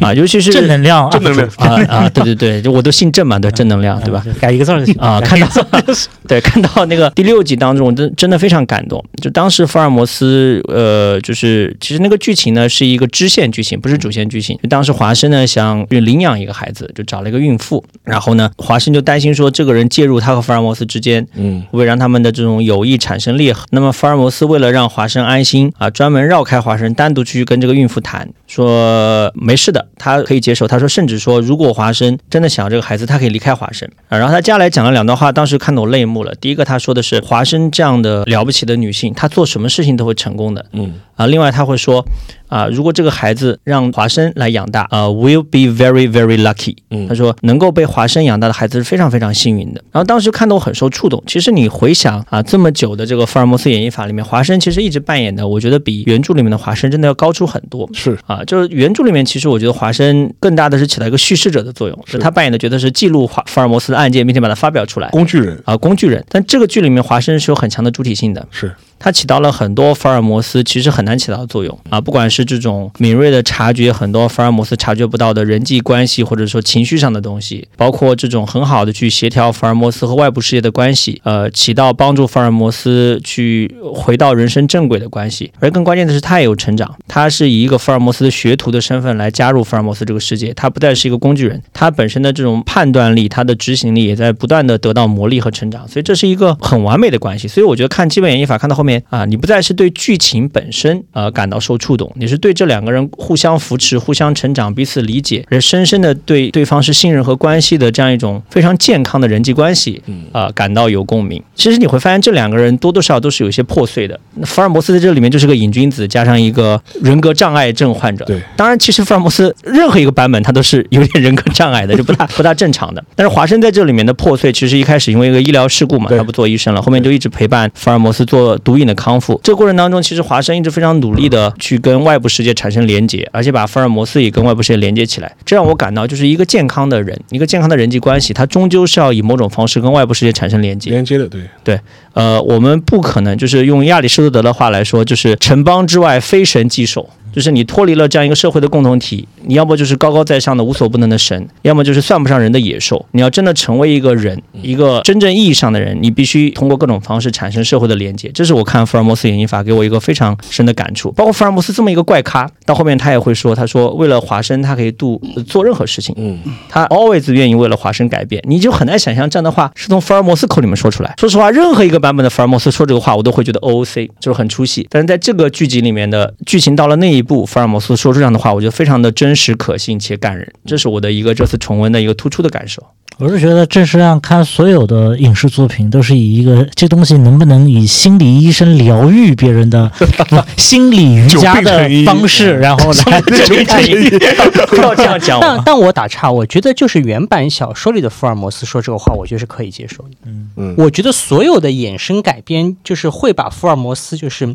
啊？尤其是正能量，正能量啊啊！对对对，就我都姓郑嘛，对正能量，对吧？改一个字就行啊。看到 <laughs> 对，看到那个第六集当中，真真的非常感动。就当时福尔摩斯，呃，就是其实那个剧情呢是一个支线剧情，不是主线剧情。就当时华生呢想领养一个孩子，就找了一个孕妇，然后呢华生就担心说这个人介入他和福尔摩斯之间，嗯，会让他们的这种友谊产生裂痕。那么福尔摩斯为了让华生安心啊，专门绕开华生，单独去跟这个孕妇谈。说没事的，他可以接受。他说，甚至说，如果华生真的想要这个孩子，他可以离开华生啊。然后他接下来讲了两段话，当时看得我泪目了。第一个，他说的是华生这样的了不起的女性，她做什么事情都会成功的。嗯啊，另外他会说。啊，如果这个孩子让华生来养大，呃，will be very very lucky。嗯，他说能够被华生养大的孩子是非常非常幸运的。然后当时看得我很受触动。其实你回想啊，这么久的这个福尔摩斯演绎法里面，华生其实一直扮演的，我觉得比原著里面的华生真的要高出很多。是啊，就是原著里面其实我觉得华生更大的是起到一个叙事者的作用，是他扮演的角色是记录华福尔摩斯的案件，并且把它发表出来。工具人啊，工具人。但这个剧里面华生是有很强的主体性的。是。他起到了很多福尔摩斯其实很难起到的作用啊，不管是这种敏锐的察觉很多福尔摩斯察觉不到的人际关系，或者说情绪上的东西，包括这种很好的去协调福尔摩斯和外部世界的关系，呃，起到帮助福尔摩斯去回到人生正轨的关系。而更关键的是，他也有成长，他是以一个福尔摩斯的学徒的身份来加入福尔摩斯这个世界，他不再是一个工具人，他本身的这种判断力、他的执行力也在不断的得到磨砺和成长，所以这是一个很完美的关系。所以我觉得看基本演绎法看到后面啊，你不再是。对剧情本身呃感到受触动，你是对这两个人互相扶持、互相成长、彼此理解，而深深的对对方是信任和关系的这样一种非常健康的人际关系，啊感到有共鸣。其实你会发现这两个人多多少少都是有些破碎的。福尔摩斯在这里面就是个瘾君子，加上一个人格障碍症患者。对，当然其实福尔摩斯任何一个版本他都是有点人格障碍的，就不大不大正常的。但是华生在这里面的破碎，其实一开始因为一个医疗事故嘛，他不做医生了，后面就一直陪伴福尔摩斯做毒瘾的康复。这个过程当中，其实华生一直非常努力的去跟外部世界产生连接，而且把福尔摩斯也跟外部世界连接起来。这让我感到，就是一个健康的人，一个健康的人际关系，他终究是要以某种方式跟外部世界产生连接。连接的，对对。呃，我们不可能就是用亚里士多德的话来说，就是城邦之外非神即兽。就是你脱离了这样一个社会的共同体，你要不就是高高在上的无所不能的神，要么就是算不上人的野兽。你要真的成为一个人，一个真正意义上的人，你必须通过各种方式产生社会的连接。这是我看福尔摩斯演绎法给我一个非常深的感触。包括福尔摩斯这么一个怪咖，到后面他也会说，他说为了华生，他可以度做任何事情。嗯，他 always 愿意为了华生改变。你就很难想象这样的话是从福尔摩斯口里面说出来。说实话，任何一个版本的福尔摩斯说这个话，我都会觉得 O O C，就是很出戏。但是在这个剧集里面的剧情到了那一步，福尔摩斯。说出这样的话，我觉得非常的真实、可信且感人。这是我的一个这次重温的一个突出的感受。我是觉得正式上看所有的影视作品，都是以一个这东西能不能以心理医生疗愈别人的 <laughs> 心理瑜伽的方式，然后来不 <laughs> <laughs> 要这样讲。但但我打岔，我觉得就是原版小说里的福尔摩斯说这个话，我觉得是可以接受的。嗯嗯，我觉得所有的衍生改编，就是会把福尔摩斯就是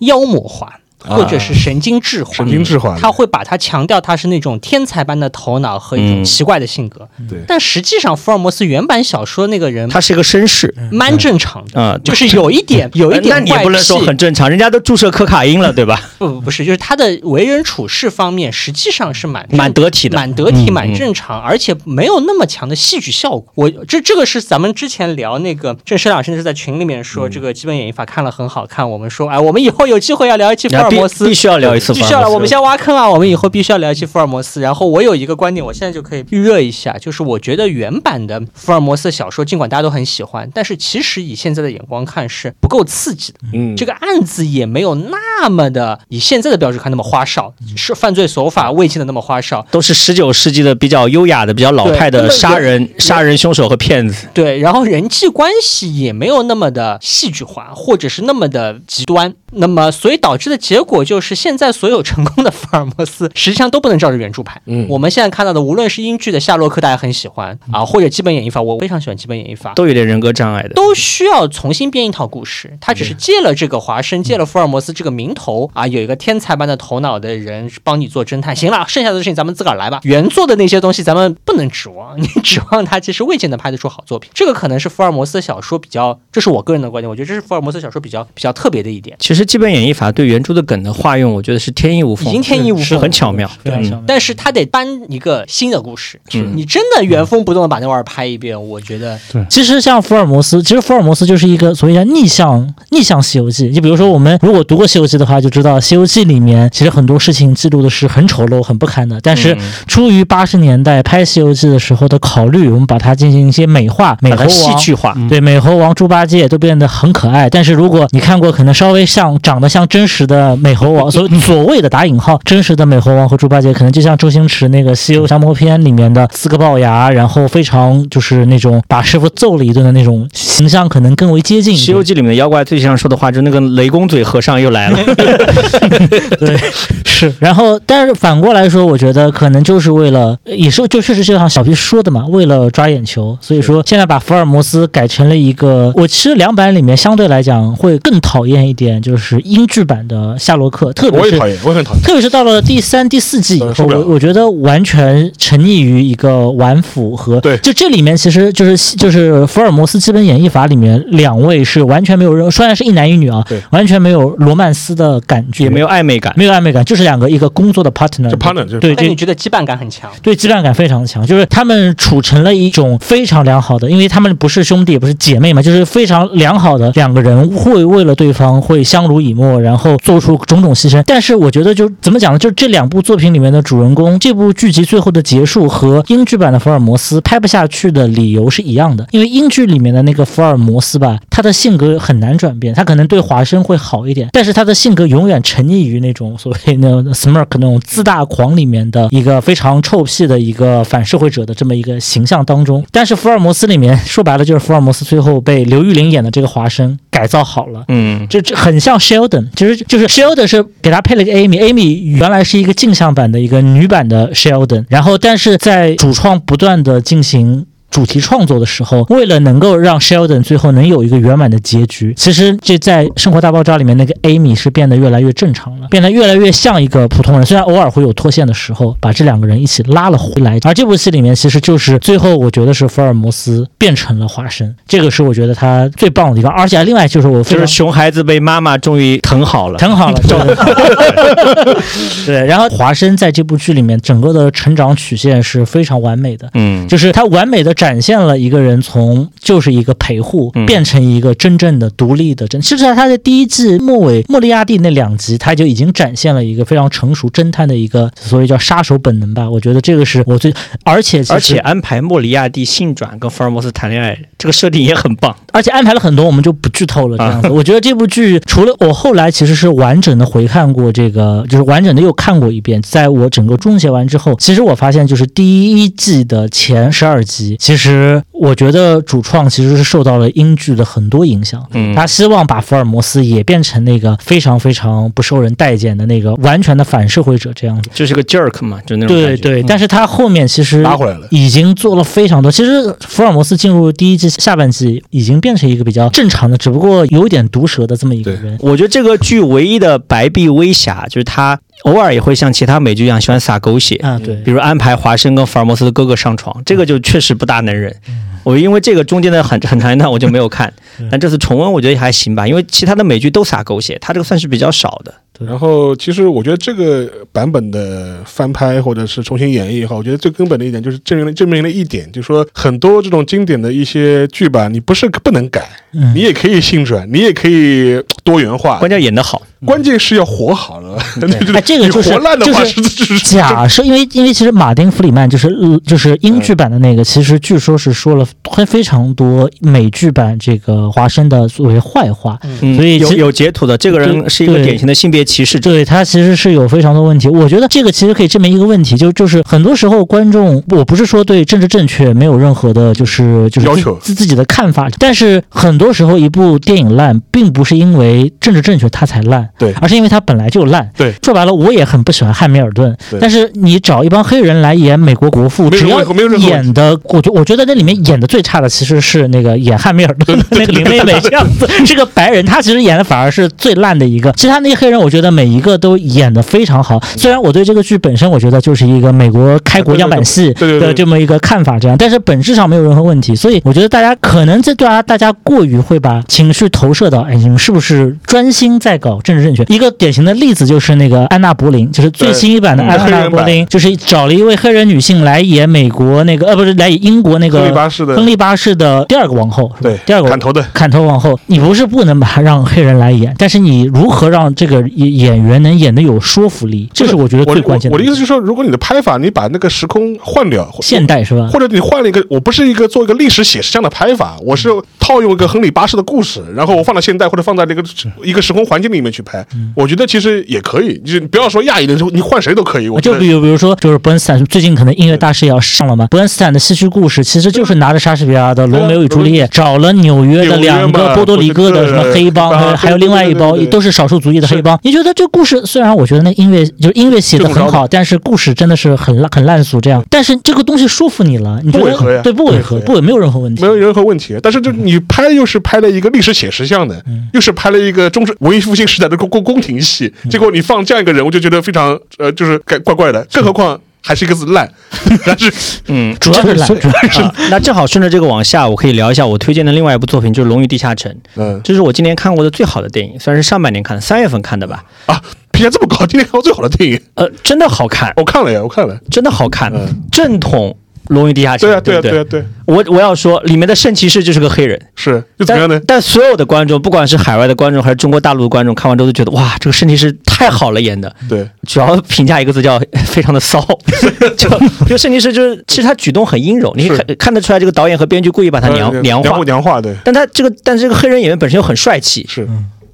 妖魔化。或者是神经质化，神经质化，他会把他强调他是那种天才般的头脑和一种奇怪的性格。对，但实际上福尔摩斯原版小说那个人，他是一个绅士，蛮正常的啊，就是有一点 <laughs> 有一点那你不能说很正常，人家都注射可卡因了，对吧？不不不是，就是他的为人处事方面实际上是蛮蛮得体的，蛮得体，蛮正常，而且没有那么强的戏剧效果。我这这个是咱们之前聊那个郑师老师是在群里面说这个基本演绎法看了很好看，我们说哎，我们以后有机会要聊一期福尔摩斯，必须要聊一次。必须要了，我们先挖坑啊！我们以后必须要聊一期福尔摩斯。然后我有一个观点，我现在就可以预热一下，就是我觉得原版的福尔摩斯小说，尽管大家都很喜欢，但是其实以现在的眼光看是不够刺激的。嗯，这个案子也没有那么的以现在的标准看那么花哨，是犯罪手法未见的那么花哨，都是十九世纪的比较优雅的、比较老派的杀人杀人凶手和骗子。对，然后人际关系也没有那么的戏剧化，或者是那么的极端。那么所以导致的结果就是现在所有成功的福尔摩斯实际上都不能照着原著拍。嗯，我们现在看到的，无论是英剧的夏洛克，大家很喜欢啊，或者基本演绎法，我非常喜欢基本演绎法，都有点人格障碍的，都需要重新编一套故事。他只是借了这个华生，借了福尔摩斯这个名头啊，有一个天才般的头脑的人帮你做侦探。行了，剩下的事情咱们自个儿来吧。原作的那些东西咱们不能指望，你指望他其实未见得拍得出好作品。这个可能是福尔摩斯小说比较，这是我个人的观点，我觉得这是福尔摩斯小说比较比较特别的一点。其实基本演绎法对原著的梗的化用，我觉得是天衣无缝。已经天衣无缝，是很巧妙。对，但是他得搬一个新的故事。你真的原封不动的把那玩意儿拍一遍，我觉得。对，其实像福尔摩斯，其实福尔摩斯就是一个所谓叫逆向逆向《西游记》。就比如说，我们如果读过《西游记》的话，就知道《西游记》里面其实很多事情记录的是很丑陋、很不堪的。但是出于八十年代拍《西游记》的时候的考虑，我们把它进行一些美化、美猴王、戏剧化。对，美猴王、猪八戒都变得很可爱。但是如果你看过可能稍微像长得像真实的美猴王，所所谓的打引号真实的美猴王和猪八戒，可能就像周星驰那个《西游降魔篇》里面的四个龅牙，然后非常就是那种把师傅揍了一顿的那种形象，可能更为接近。《西游记》里面的妖怪最经常说的话，就是那个雷公嘴和尚又来了。对，是。然后，但是反过来说，我觉得可能就是为了，也是就确实就像小皮说的嘛，为了抓眼球，所以说现在把福尔摩斯改成了一个，我其实两版里面相对来讲会更讨厌一点，就是英剧版的夏洛克，特别是我也讨厌，我很讨厌，特别是到了第三、第四季以后，我我觉得完全沉溺于一个玩腐和对，就这里面其实就是就是福尔摩斯基本演绎法里面两位是完全没有任，虽然是一男一女啊，对，完全没有罗曼斯的感觉，也没有暧昧感，没有暧昧感，就是两个一个工作的 partner，就 partner，对，但你觉得羁绊感很强，对，羁绊感非常强，就是他们处成了一种非常良好的，因为他们不是兄弟，也不是姐妹嘛，就是非常良好的两个人会为了对方会相濡以沫，然后做出种种牺牲。但是我觉得就怎么讲呢？就这两部作品里面的主人公，这部剧集最后的结束和英剧版的福尔摩斯拍不下去的理由是一样的，因为英剧里面的那个福尔摩斯吧，他的性格很难转变，他可能对华生会好一点，但是他的性格永远沉溺于那种所谓那 smirk 那种自大狂里面的一个非常臭屁的一个反社会者的这么一个形象当中。但是福尔摩斯里面说白了就是福尔摩斯最后被刘玉玲演的这个华生改造好了，嗯，就这很像 Sheldon，其实就是 Sheldon 是给他配了个 Amy，Amy 原来是一个镜像版的一个女版的 Sheldon，然后但是在主创不断的进行。主题创作的时候，为了能够让 Sheldon 最后能有一个圆满的结局，其实这在《生活大爆炸》里面那个 Amy 是变得越来越正常了，变得越来越像一个普通人。虽然偶尔会有脱线的时候，把这两个人一起拉了回来。而这部戏里面，其实就是最后我觉得是福尔摩斯变成了华生，这个是我觉得他最棒的地方。而且另外就是我就是熊孩子被妈妈终于疼好了，疼好了，对。<laughs> 然后华生在这部剧里面整个的成长曲线是非常完美的，嗯，就是他完美的。展现了一个人从就是一个陪护变成一个真正的独立的侦。其实，在他的第一季末尾，莫利亚蒂那两集，他就已经展现了一个非常成熟侦探的一个所谓叫杀手本能吧。我觉得这个是我最，而且而且安排莫里亚蒂性转跟福尔摩斯谈恋爱，这个设定也很棒。而且安排了很多，我们就不剧透了。这样子，<laughs> 我觉得这部剧除了我后来其实是完整的回看过这个，就是完整的又看过一遍。在我整个终结完之后，其实我发现就是第一季的前十二集。其实我觉得主创其实是受到了英剧的很多影响，嗯，他希望把福尔摩斯也变成那个非常非常不受人待见的那个完全的反社会者这样子，就是个 jerk 嘛，就那种对对。但是他后面其实拉回来了，已经做了非常多。其实福尔摩斯进入第一季下半季已经变成一个比较正常的，只不过有点毒舌的这么一个人。我觉得这个剧唯一的白璧微瑕就是他。偶尔也会像其他美剧一样喜欢撒狗血啊，对，比如安排华生跟福尔摩斯的哥哥上床，这个就确实不大能忍。我因为这个中间的很很长一段我就没有看，<laughs> 但这次重温我觉得还行吧，因为其他的美剧都撒狗血，他这个算是比较少的。然后其实我觉得这个版本的翻拍或者是重新演绎也好，我觉得最根本的一点就是证明了证明了一点，就是说很多这种经典的一些剧吧，你不是不能改，你也可以性转，你也可以多元化，关键演得好。关键是要活好了，<laughs> 哎，这个就是就是假设，因为因为其实马丁·弗里曼就是就是英剧版的那个，其实据说是说了非非常多美剧版这个华生的所谓坏话，所以有有截图的，这个人是一个典型的性别歧视者，对他其实是有非常多问题。我觉得这个其实可以证明一个问题，就就是很多时候观众，我不是说对政治正确没有任何的，就是就是要求。自自己的看法，但是很多时候一部电影烂，并不是因为政治正确它才烂。对，而是因为它本来就烂。对，说白了，我也很不喜欢汉密尔顿。但是你找一帮黑人来演美国国父，只要演的，我觉我觉得那里面演的最差的其实是那个演汉密尔顿的 <laughs> <laughs> 那个林妹妹这样子，<laughs> 是个白人，他其实演的反而是最烂的一个。其他那些黑人，我觉得每一个都演的非常好。虽然我对这个剧本身，我觉得就是一个美国开国样板戏的这么一个看法，这样，但是本质上没有任何问题。所以我觉得大家可能这对啊，大家过于会把情绪投射到，哎，你们是不是专心在搞政治？正确，一个典型的例子就是那个安娜柏林，就是最新一版的安娜柏林，就是找了一位黑人女性来演美国那个呃不是来演英国那个亨利八世的亨利八世的第二个王后，对，第二个砍头的砍头王后。你不是不能把它让黑人来演，但是你如何让这个演员能演的有说服力，这是我觉得最关键的。我的意思就是说，如果你的拍法你把那个时空换掉，现代是吧？或者你换了一个，我不是一个做一个历史写实这样的拍法，我是套用一个亨亨利八世的故事，然后我放到现代或者放在那个一个时空环境里面去拍，我觉得其实也可以。就是不要说亚裔的时候，你换谁都可以。我就比如比如说，就是伯恩斯坦最近可能音乐大师也要上了嘛。伯恩斯坦的戏剧故事其实就是拿着莎士比亚的《罗密欧与朱丽叶》，找了纽约的两个波多黎各的什么黑帮，还有另外一帮都是少数族裔的黑帮。你觉得这故事虽然我觉得那音乐就是音乐写的很好，但是故事真的是很烂很烂俗这样。但是这个东西说服你了，你不违和对，不违和，不违没有任何问题，没有任何问题。但是就你拍又是拍了一个历史写实像的，又是拍了一个中式文艺复兴时代的宫宫宫廷戏，结果你放这样一个人，我就觉得非常呃，就是怪怪怪的。更何况还是一个字烂，<laughs> 但是嗯，主要是烂，主要是。那正好顺着这个往下，我可以聊一下我推荐的另外一部作品，就是《龙与地下城》。嗯，这是我今年看过的最好的电影，算是上半年看的，三月份看的吧。啊。评价这么高，今年看过最好的电影，呃，真的好看，我看了呀，我看了，真的好看，正统《龙与地下城》，对啊，对啊，对啊，对。我我要说，里面的圣骑士就是个黑人，是，就怎样呢？但所有的观众，不管是海外的观众还是中国大陆的观众，看完之后都觉得，哇，这个圣骑士太好了演的。对，主要评价一个字叫 <laughs> 非常的骚，<laughs> 就就圣骑士就是，其实他举动很阴柔，你看看得出来，这个导演和编剧故意把他娘娘化娘化，对。但他这个，但是这个黑人演员本身又很帅气，是。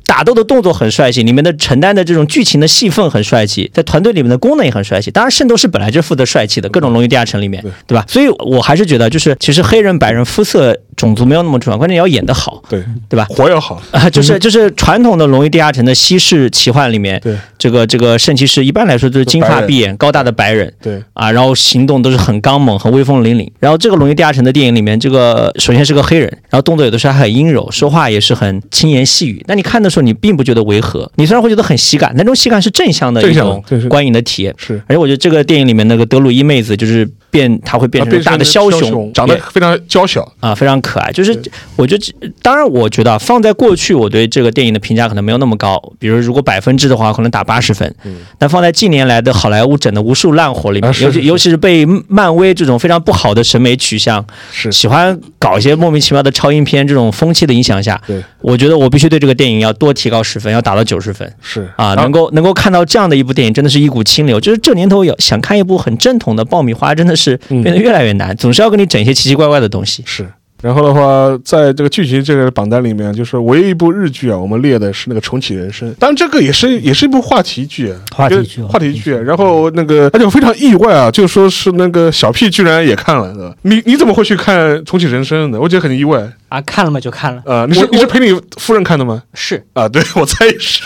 打斗的动作很帅气，里面的承担的这种剧情的戏份很帅气，在团队里面的功能也很帅气。当然，圣斗士本来就负责帅气的，各种龙与地下城里面，对吧？所以我还是觉得，就是其实黑人、白人肤色。种族没有那么重要，关键要演得好，对对吧？活要好啊，就是就是传统的《龙与地下城》的西式奇幻里面，对这个这个圣骑士一般来说都是金发碧眼、高大的白人，对啊，然后行动都是很刚猛、很威风凛凛。然后这个《龙与地下城》的电影里面，这个首先是个黑人，然后动作有的时候还很阴柔，说话也是很轻言细语。那你看的时候，你并不觉得违和，你虽然会觉得很喜感，那种喜感是正向的一种观影的体验。是，而且我觉得这个电影里面那个德鲁伊妹子就是变，她会变成大的枭雄，长得非常娇小啊，非常可爱，就是。我觉得，当然，我觉得放在过去，我对这个电影的评价可能没有那么高。比如，如果百分制的话，可能打八十分。嗯。但放在近年来的好莱坞整的无数烂活里面，尤其尤其是被漫威这种非常不好的审美取向，是喜欢搞一些莫名其妙的超英片这种风气的影响下，对，我觉得我必须对这个电影要多提高十分，要打到九十分。是啊，能够能够看到这样的一部电影，真的是一股清流。就是这年头有想看一部很正统的爆米花，真的是变得越来越难，总是要给你整一些奇奇怪怪的东西。是。然后的话，在这个剧情这个榜单里面，就是唯一一部日剧啊，我们列的是那个《重启人生》，当然这个也是也是一部话题剧，话题剧，话题剧。然后那个，而且我非常意外啊，就说是那个小 P 居然也看了，你你怎么会去看《重启人生》呢？我觉得很意外。啊，看了吗？就看了。呃，你是你是陪你夫人看的吗？是啊，对我猜也是。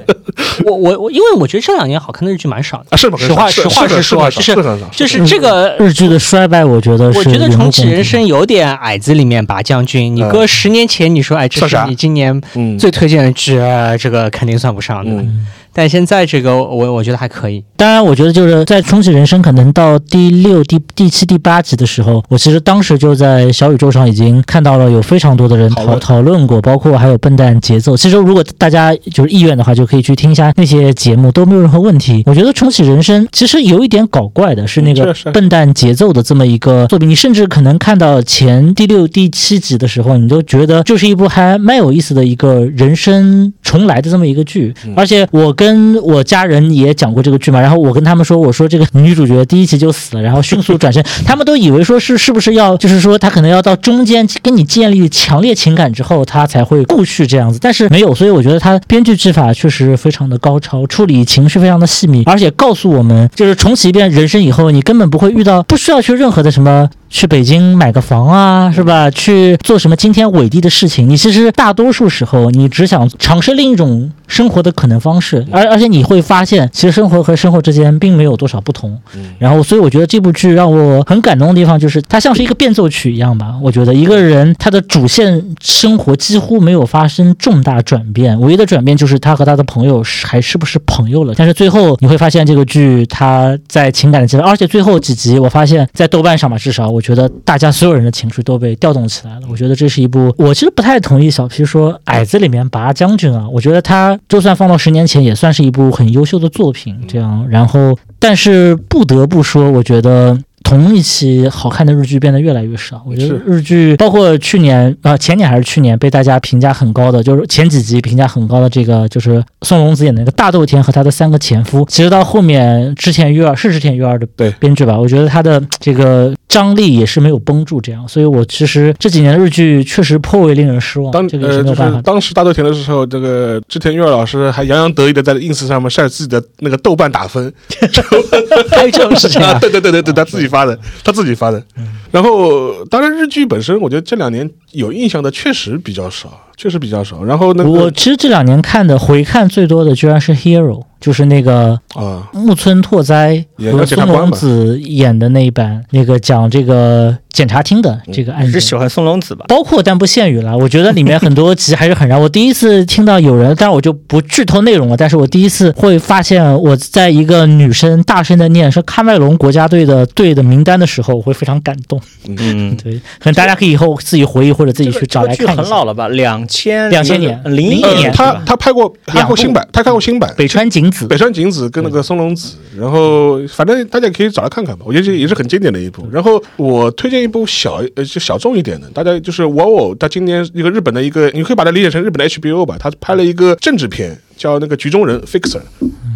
<laughs> 我我我，因为我觉得这两年好看的日剧蛮少的。啊，是实话实话实说，就是就是这个日剧的衰败，我觉得我觉得重启人生有点矮子里面拔将军。你搁十年前，你说哎，这是你今年最推荐的剧，这个肯定算不上的。但现在这个我我觉得还可以。当然，我觉得就是在重启人生可能到第六、第第七、第八集的时候，我其实当时就在小宇宙上已经看到了有非常多的人讨讨论过，包括还有笨蛋节奏。其实如果大家就是意愿的话，就可以去听一下那些节目，都没有任何问题。我觉得重启人生其实有一点搞怪的是那个笨蛋节奏的这么一个作品，你甚至可能看到前第六、第七集的时候，你都觉得就是一部还蛮有意思的一个人生重来的这么一个剧，而且我。跟我家人也讲过这个剧嘛，然后我跟他们说，我说这个女主角第一集就死了，然后迅速转身，他们都以为说是是不是要，就是说他可能要到中间跟你建立强烈情感之后，他才会故续这样子，但是没有，所以我觉得他编剧技法确实非常的高超，处理情绪非常的细密，而且告诉我们，就是重启一遍人生以后，你根本不会遇到，不需要去任何的什么。去北京买个房啊，是吧？去做什么惊天伟地的事情？你其实大多数时候，你只想尝试另一种生活的可能方式，而而且你会发现，其实生活和生活之间并没有多少不同。然后，所以我觉得这部剧让我很感动的地方，就是它像是一个变奏曲一样吧。我觉得一个人他的主线生活几乎没有发生重大转变，唯一的转变就是他和他的朋友是还是不是朋友了。但是最后你会发现，这个剧他在情感的阶段，而且最后几集，我发现在豆瓣上吧，至少我。觉得大家所有人的情绪都被调动起来了。我觉得这是一部，我其实不太同意小皮说矮子里面拔将军啊。我觉得他就算放到十年前，也算是一部很优秀的作品。这样，然后，但是不得不说，我觉得同一期好看的日剧变得越来越少。我觉得日剧包括去年啊前年还是去年被大家评价很高的，就是前几集评价很高的这个就是宋龙子演的那个大豆田和他的三个前夫，其实到后面之前玉儿是之前玉儿的编剧吧，我觉得他的这个张力也是没有绷住这样，所以我其实这几年的日剧确实颇为令人失望。当这个是没有办法。当时大豆田的时候，这个织田裕二老师还洋洋得意的在 ins 上面晒自己的那个豆瓣打分，<laughs> 还有这种事情啊？<laughs> 对对对对对，他自己发的，他自己发的。然后，当然日剧本身，我觉得这两年有印象的确实比较少，确实比较少。然后呢，我其实这两年看的回看最多的居然是 Hero。就是那个啊，木村拓哉和松隆子演的那一版，那个讲这个检察厅的这个案件。是喜欢松隆子吧？包括但不限于了，我觉得里面很多集还是很燃我第一次听到有人，但是我就不剧透内容了。但是我第一次会发现，我在一个女生大声的念说喀麦隆国家队的队的名单的时候，我会非常感动。嗯，<laughs> 对，可能大家可以以后自己回忆或者自己去找来看。很老了吧？两千两千年零一年，他他拍过拍过新版，他看过新版北川景子。北川景子跟那个松隆子，然后反正大家可以找来看看吧，我觉得这也是很经典的一部。然后我推荐一部小呃就小众一点的，大家就是哇哦，他今年一个日本的一个，你可以把它理解成日本的 HBO 吧，他拍了一个政治片。叫那个局中人 Fixer，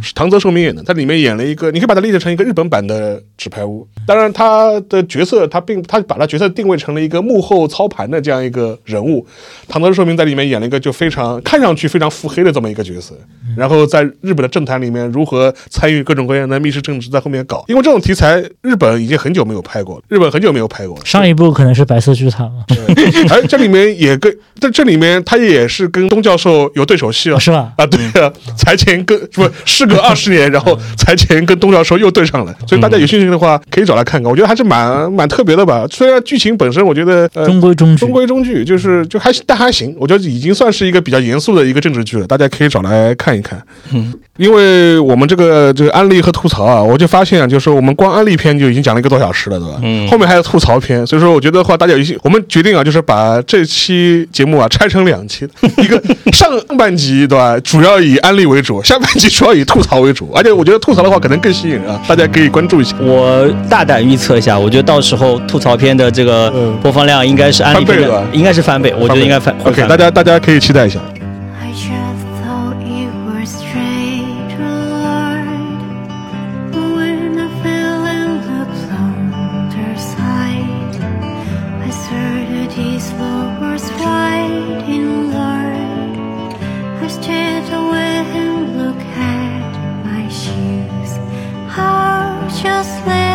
是唐泽寿明演的，他里面演了一个，你可以把它理解成一个日本版的纸牌屋。当然，他的角色他并他把他角色定位成了一个幕后操盘的这样一个人物。唐泽寿明在里面演了一个就非常看上去非常腹黑的这么一个角色，然后在日本的政坛里面如何参与各种各样的密室政治，在后面搞。因为这种题材日本已经很久没有拍过了，日本很久没有拍过了。上一部可能是白色剧场了。哎，这里面也跟在这里面他也是跟东教授有对手戏了，是吧？啊，对。<laughs> 财前跟不事隔二十年，然后财前跟东教授又对上了，所以大家有兴趣的话可以找来看看，我觉得还是蛮蛮特别的吧。虽然剧情本身我觉得中规中矩，中规中矩，就是就还但还行，我觉得已经算是一个比较严肃的一个政治剧了，大家可以找来看一看。嗯，因为我们这个这个安利和吐槽啊，我就发现啊就是我们光安利篇就已经讲了一个多小时了，对吧？嗯，后面还有吐槽篇，所以说我觉得话大家有兴，我们决定啊，就是把这期节目啊拆成两期，<laughs> 一个上半集对吧，主要以安利。为主，下半集主要以吐槽为主，而且我觉得吐槽的话可能更吸引人啊，大家可以关注一下。我大胆预测一下，我觉得到时候吐槽片的这个播放量应该是翻倍的，应该是翻倍，我觉得应该翻。OK，大家大家可以期待一下。just live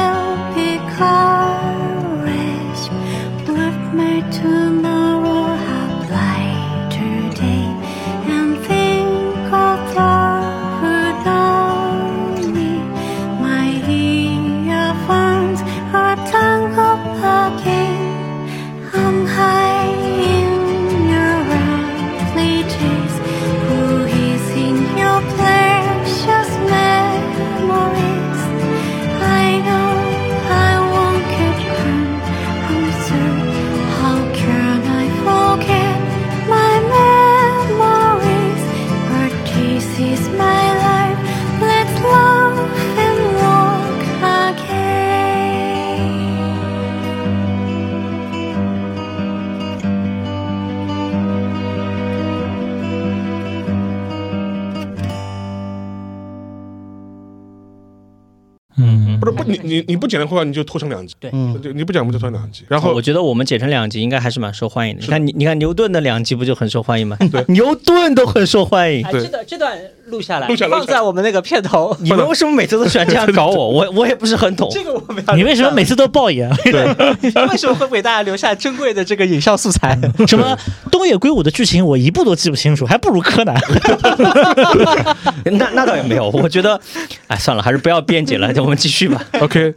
你你你不剪的话，你就拖成两集。对，你不剪我们就拖成两集？然后我觉得我们剪成两集应该还是蛮受欢迎的。你看你你看牛顿的两集不就很受欢迎吗？对，<laughs> 牛顿都很受欢迎。这段这段录下来，录下来放在我们那个片头。<laughs> 你们为什么每次都喜欢这样搞我？我我也不是很懂。这个我们你为什么每次都爆言？对，<laughs> 为什么会给大家留下珍贵的这个影像素材？什么东野圭吾的剧情我一部都记不清楚，还不如柯南。那那倒也没有，我觉得，哎，算了，还是不要辩解了，我们继续吧。OK。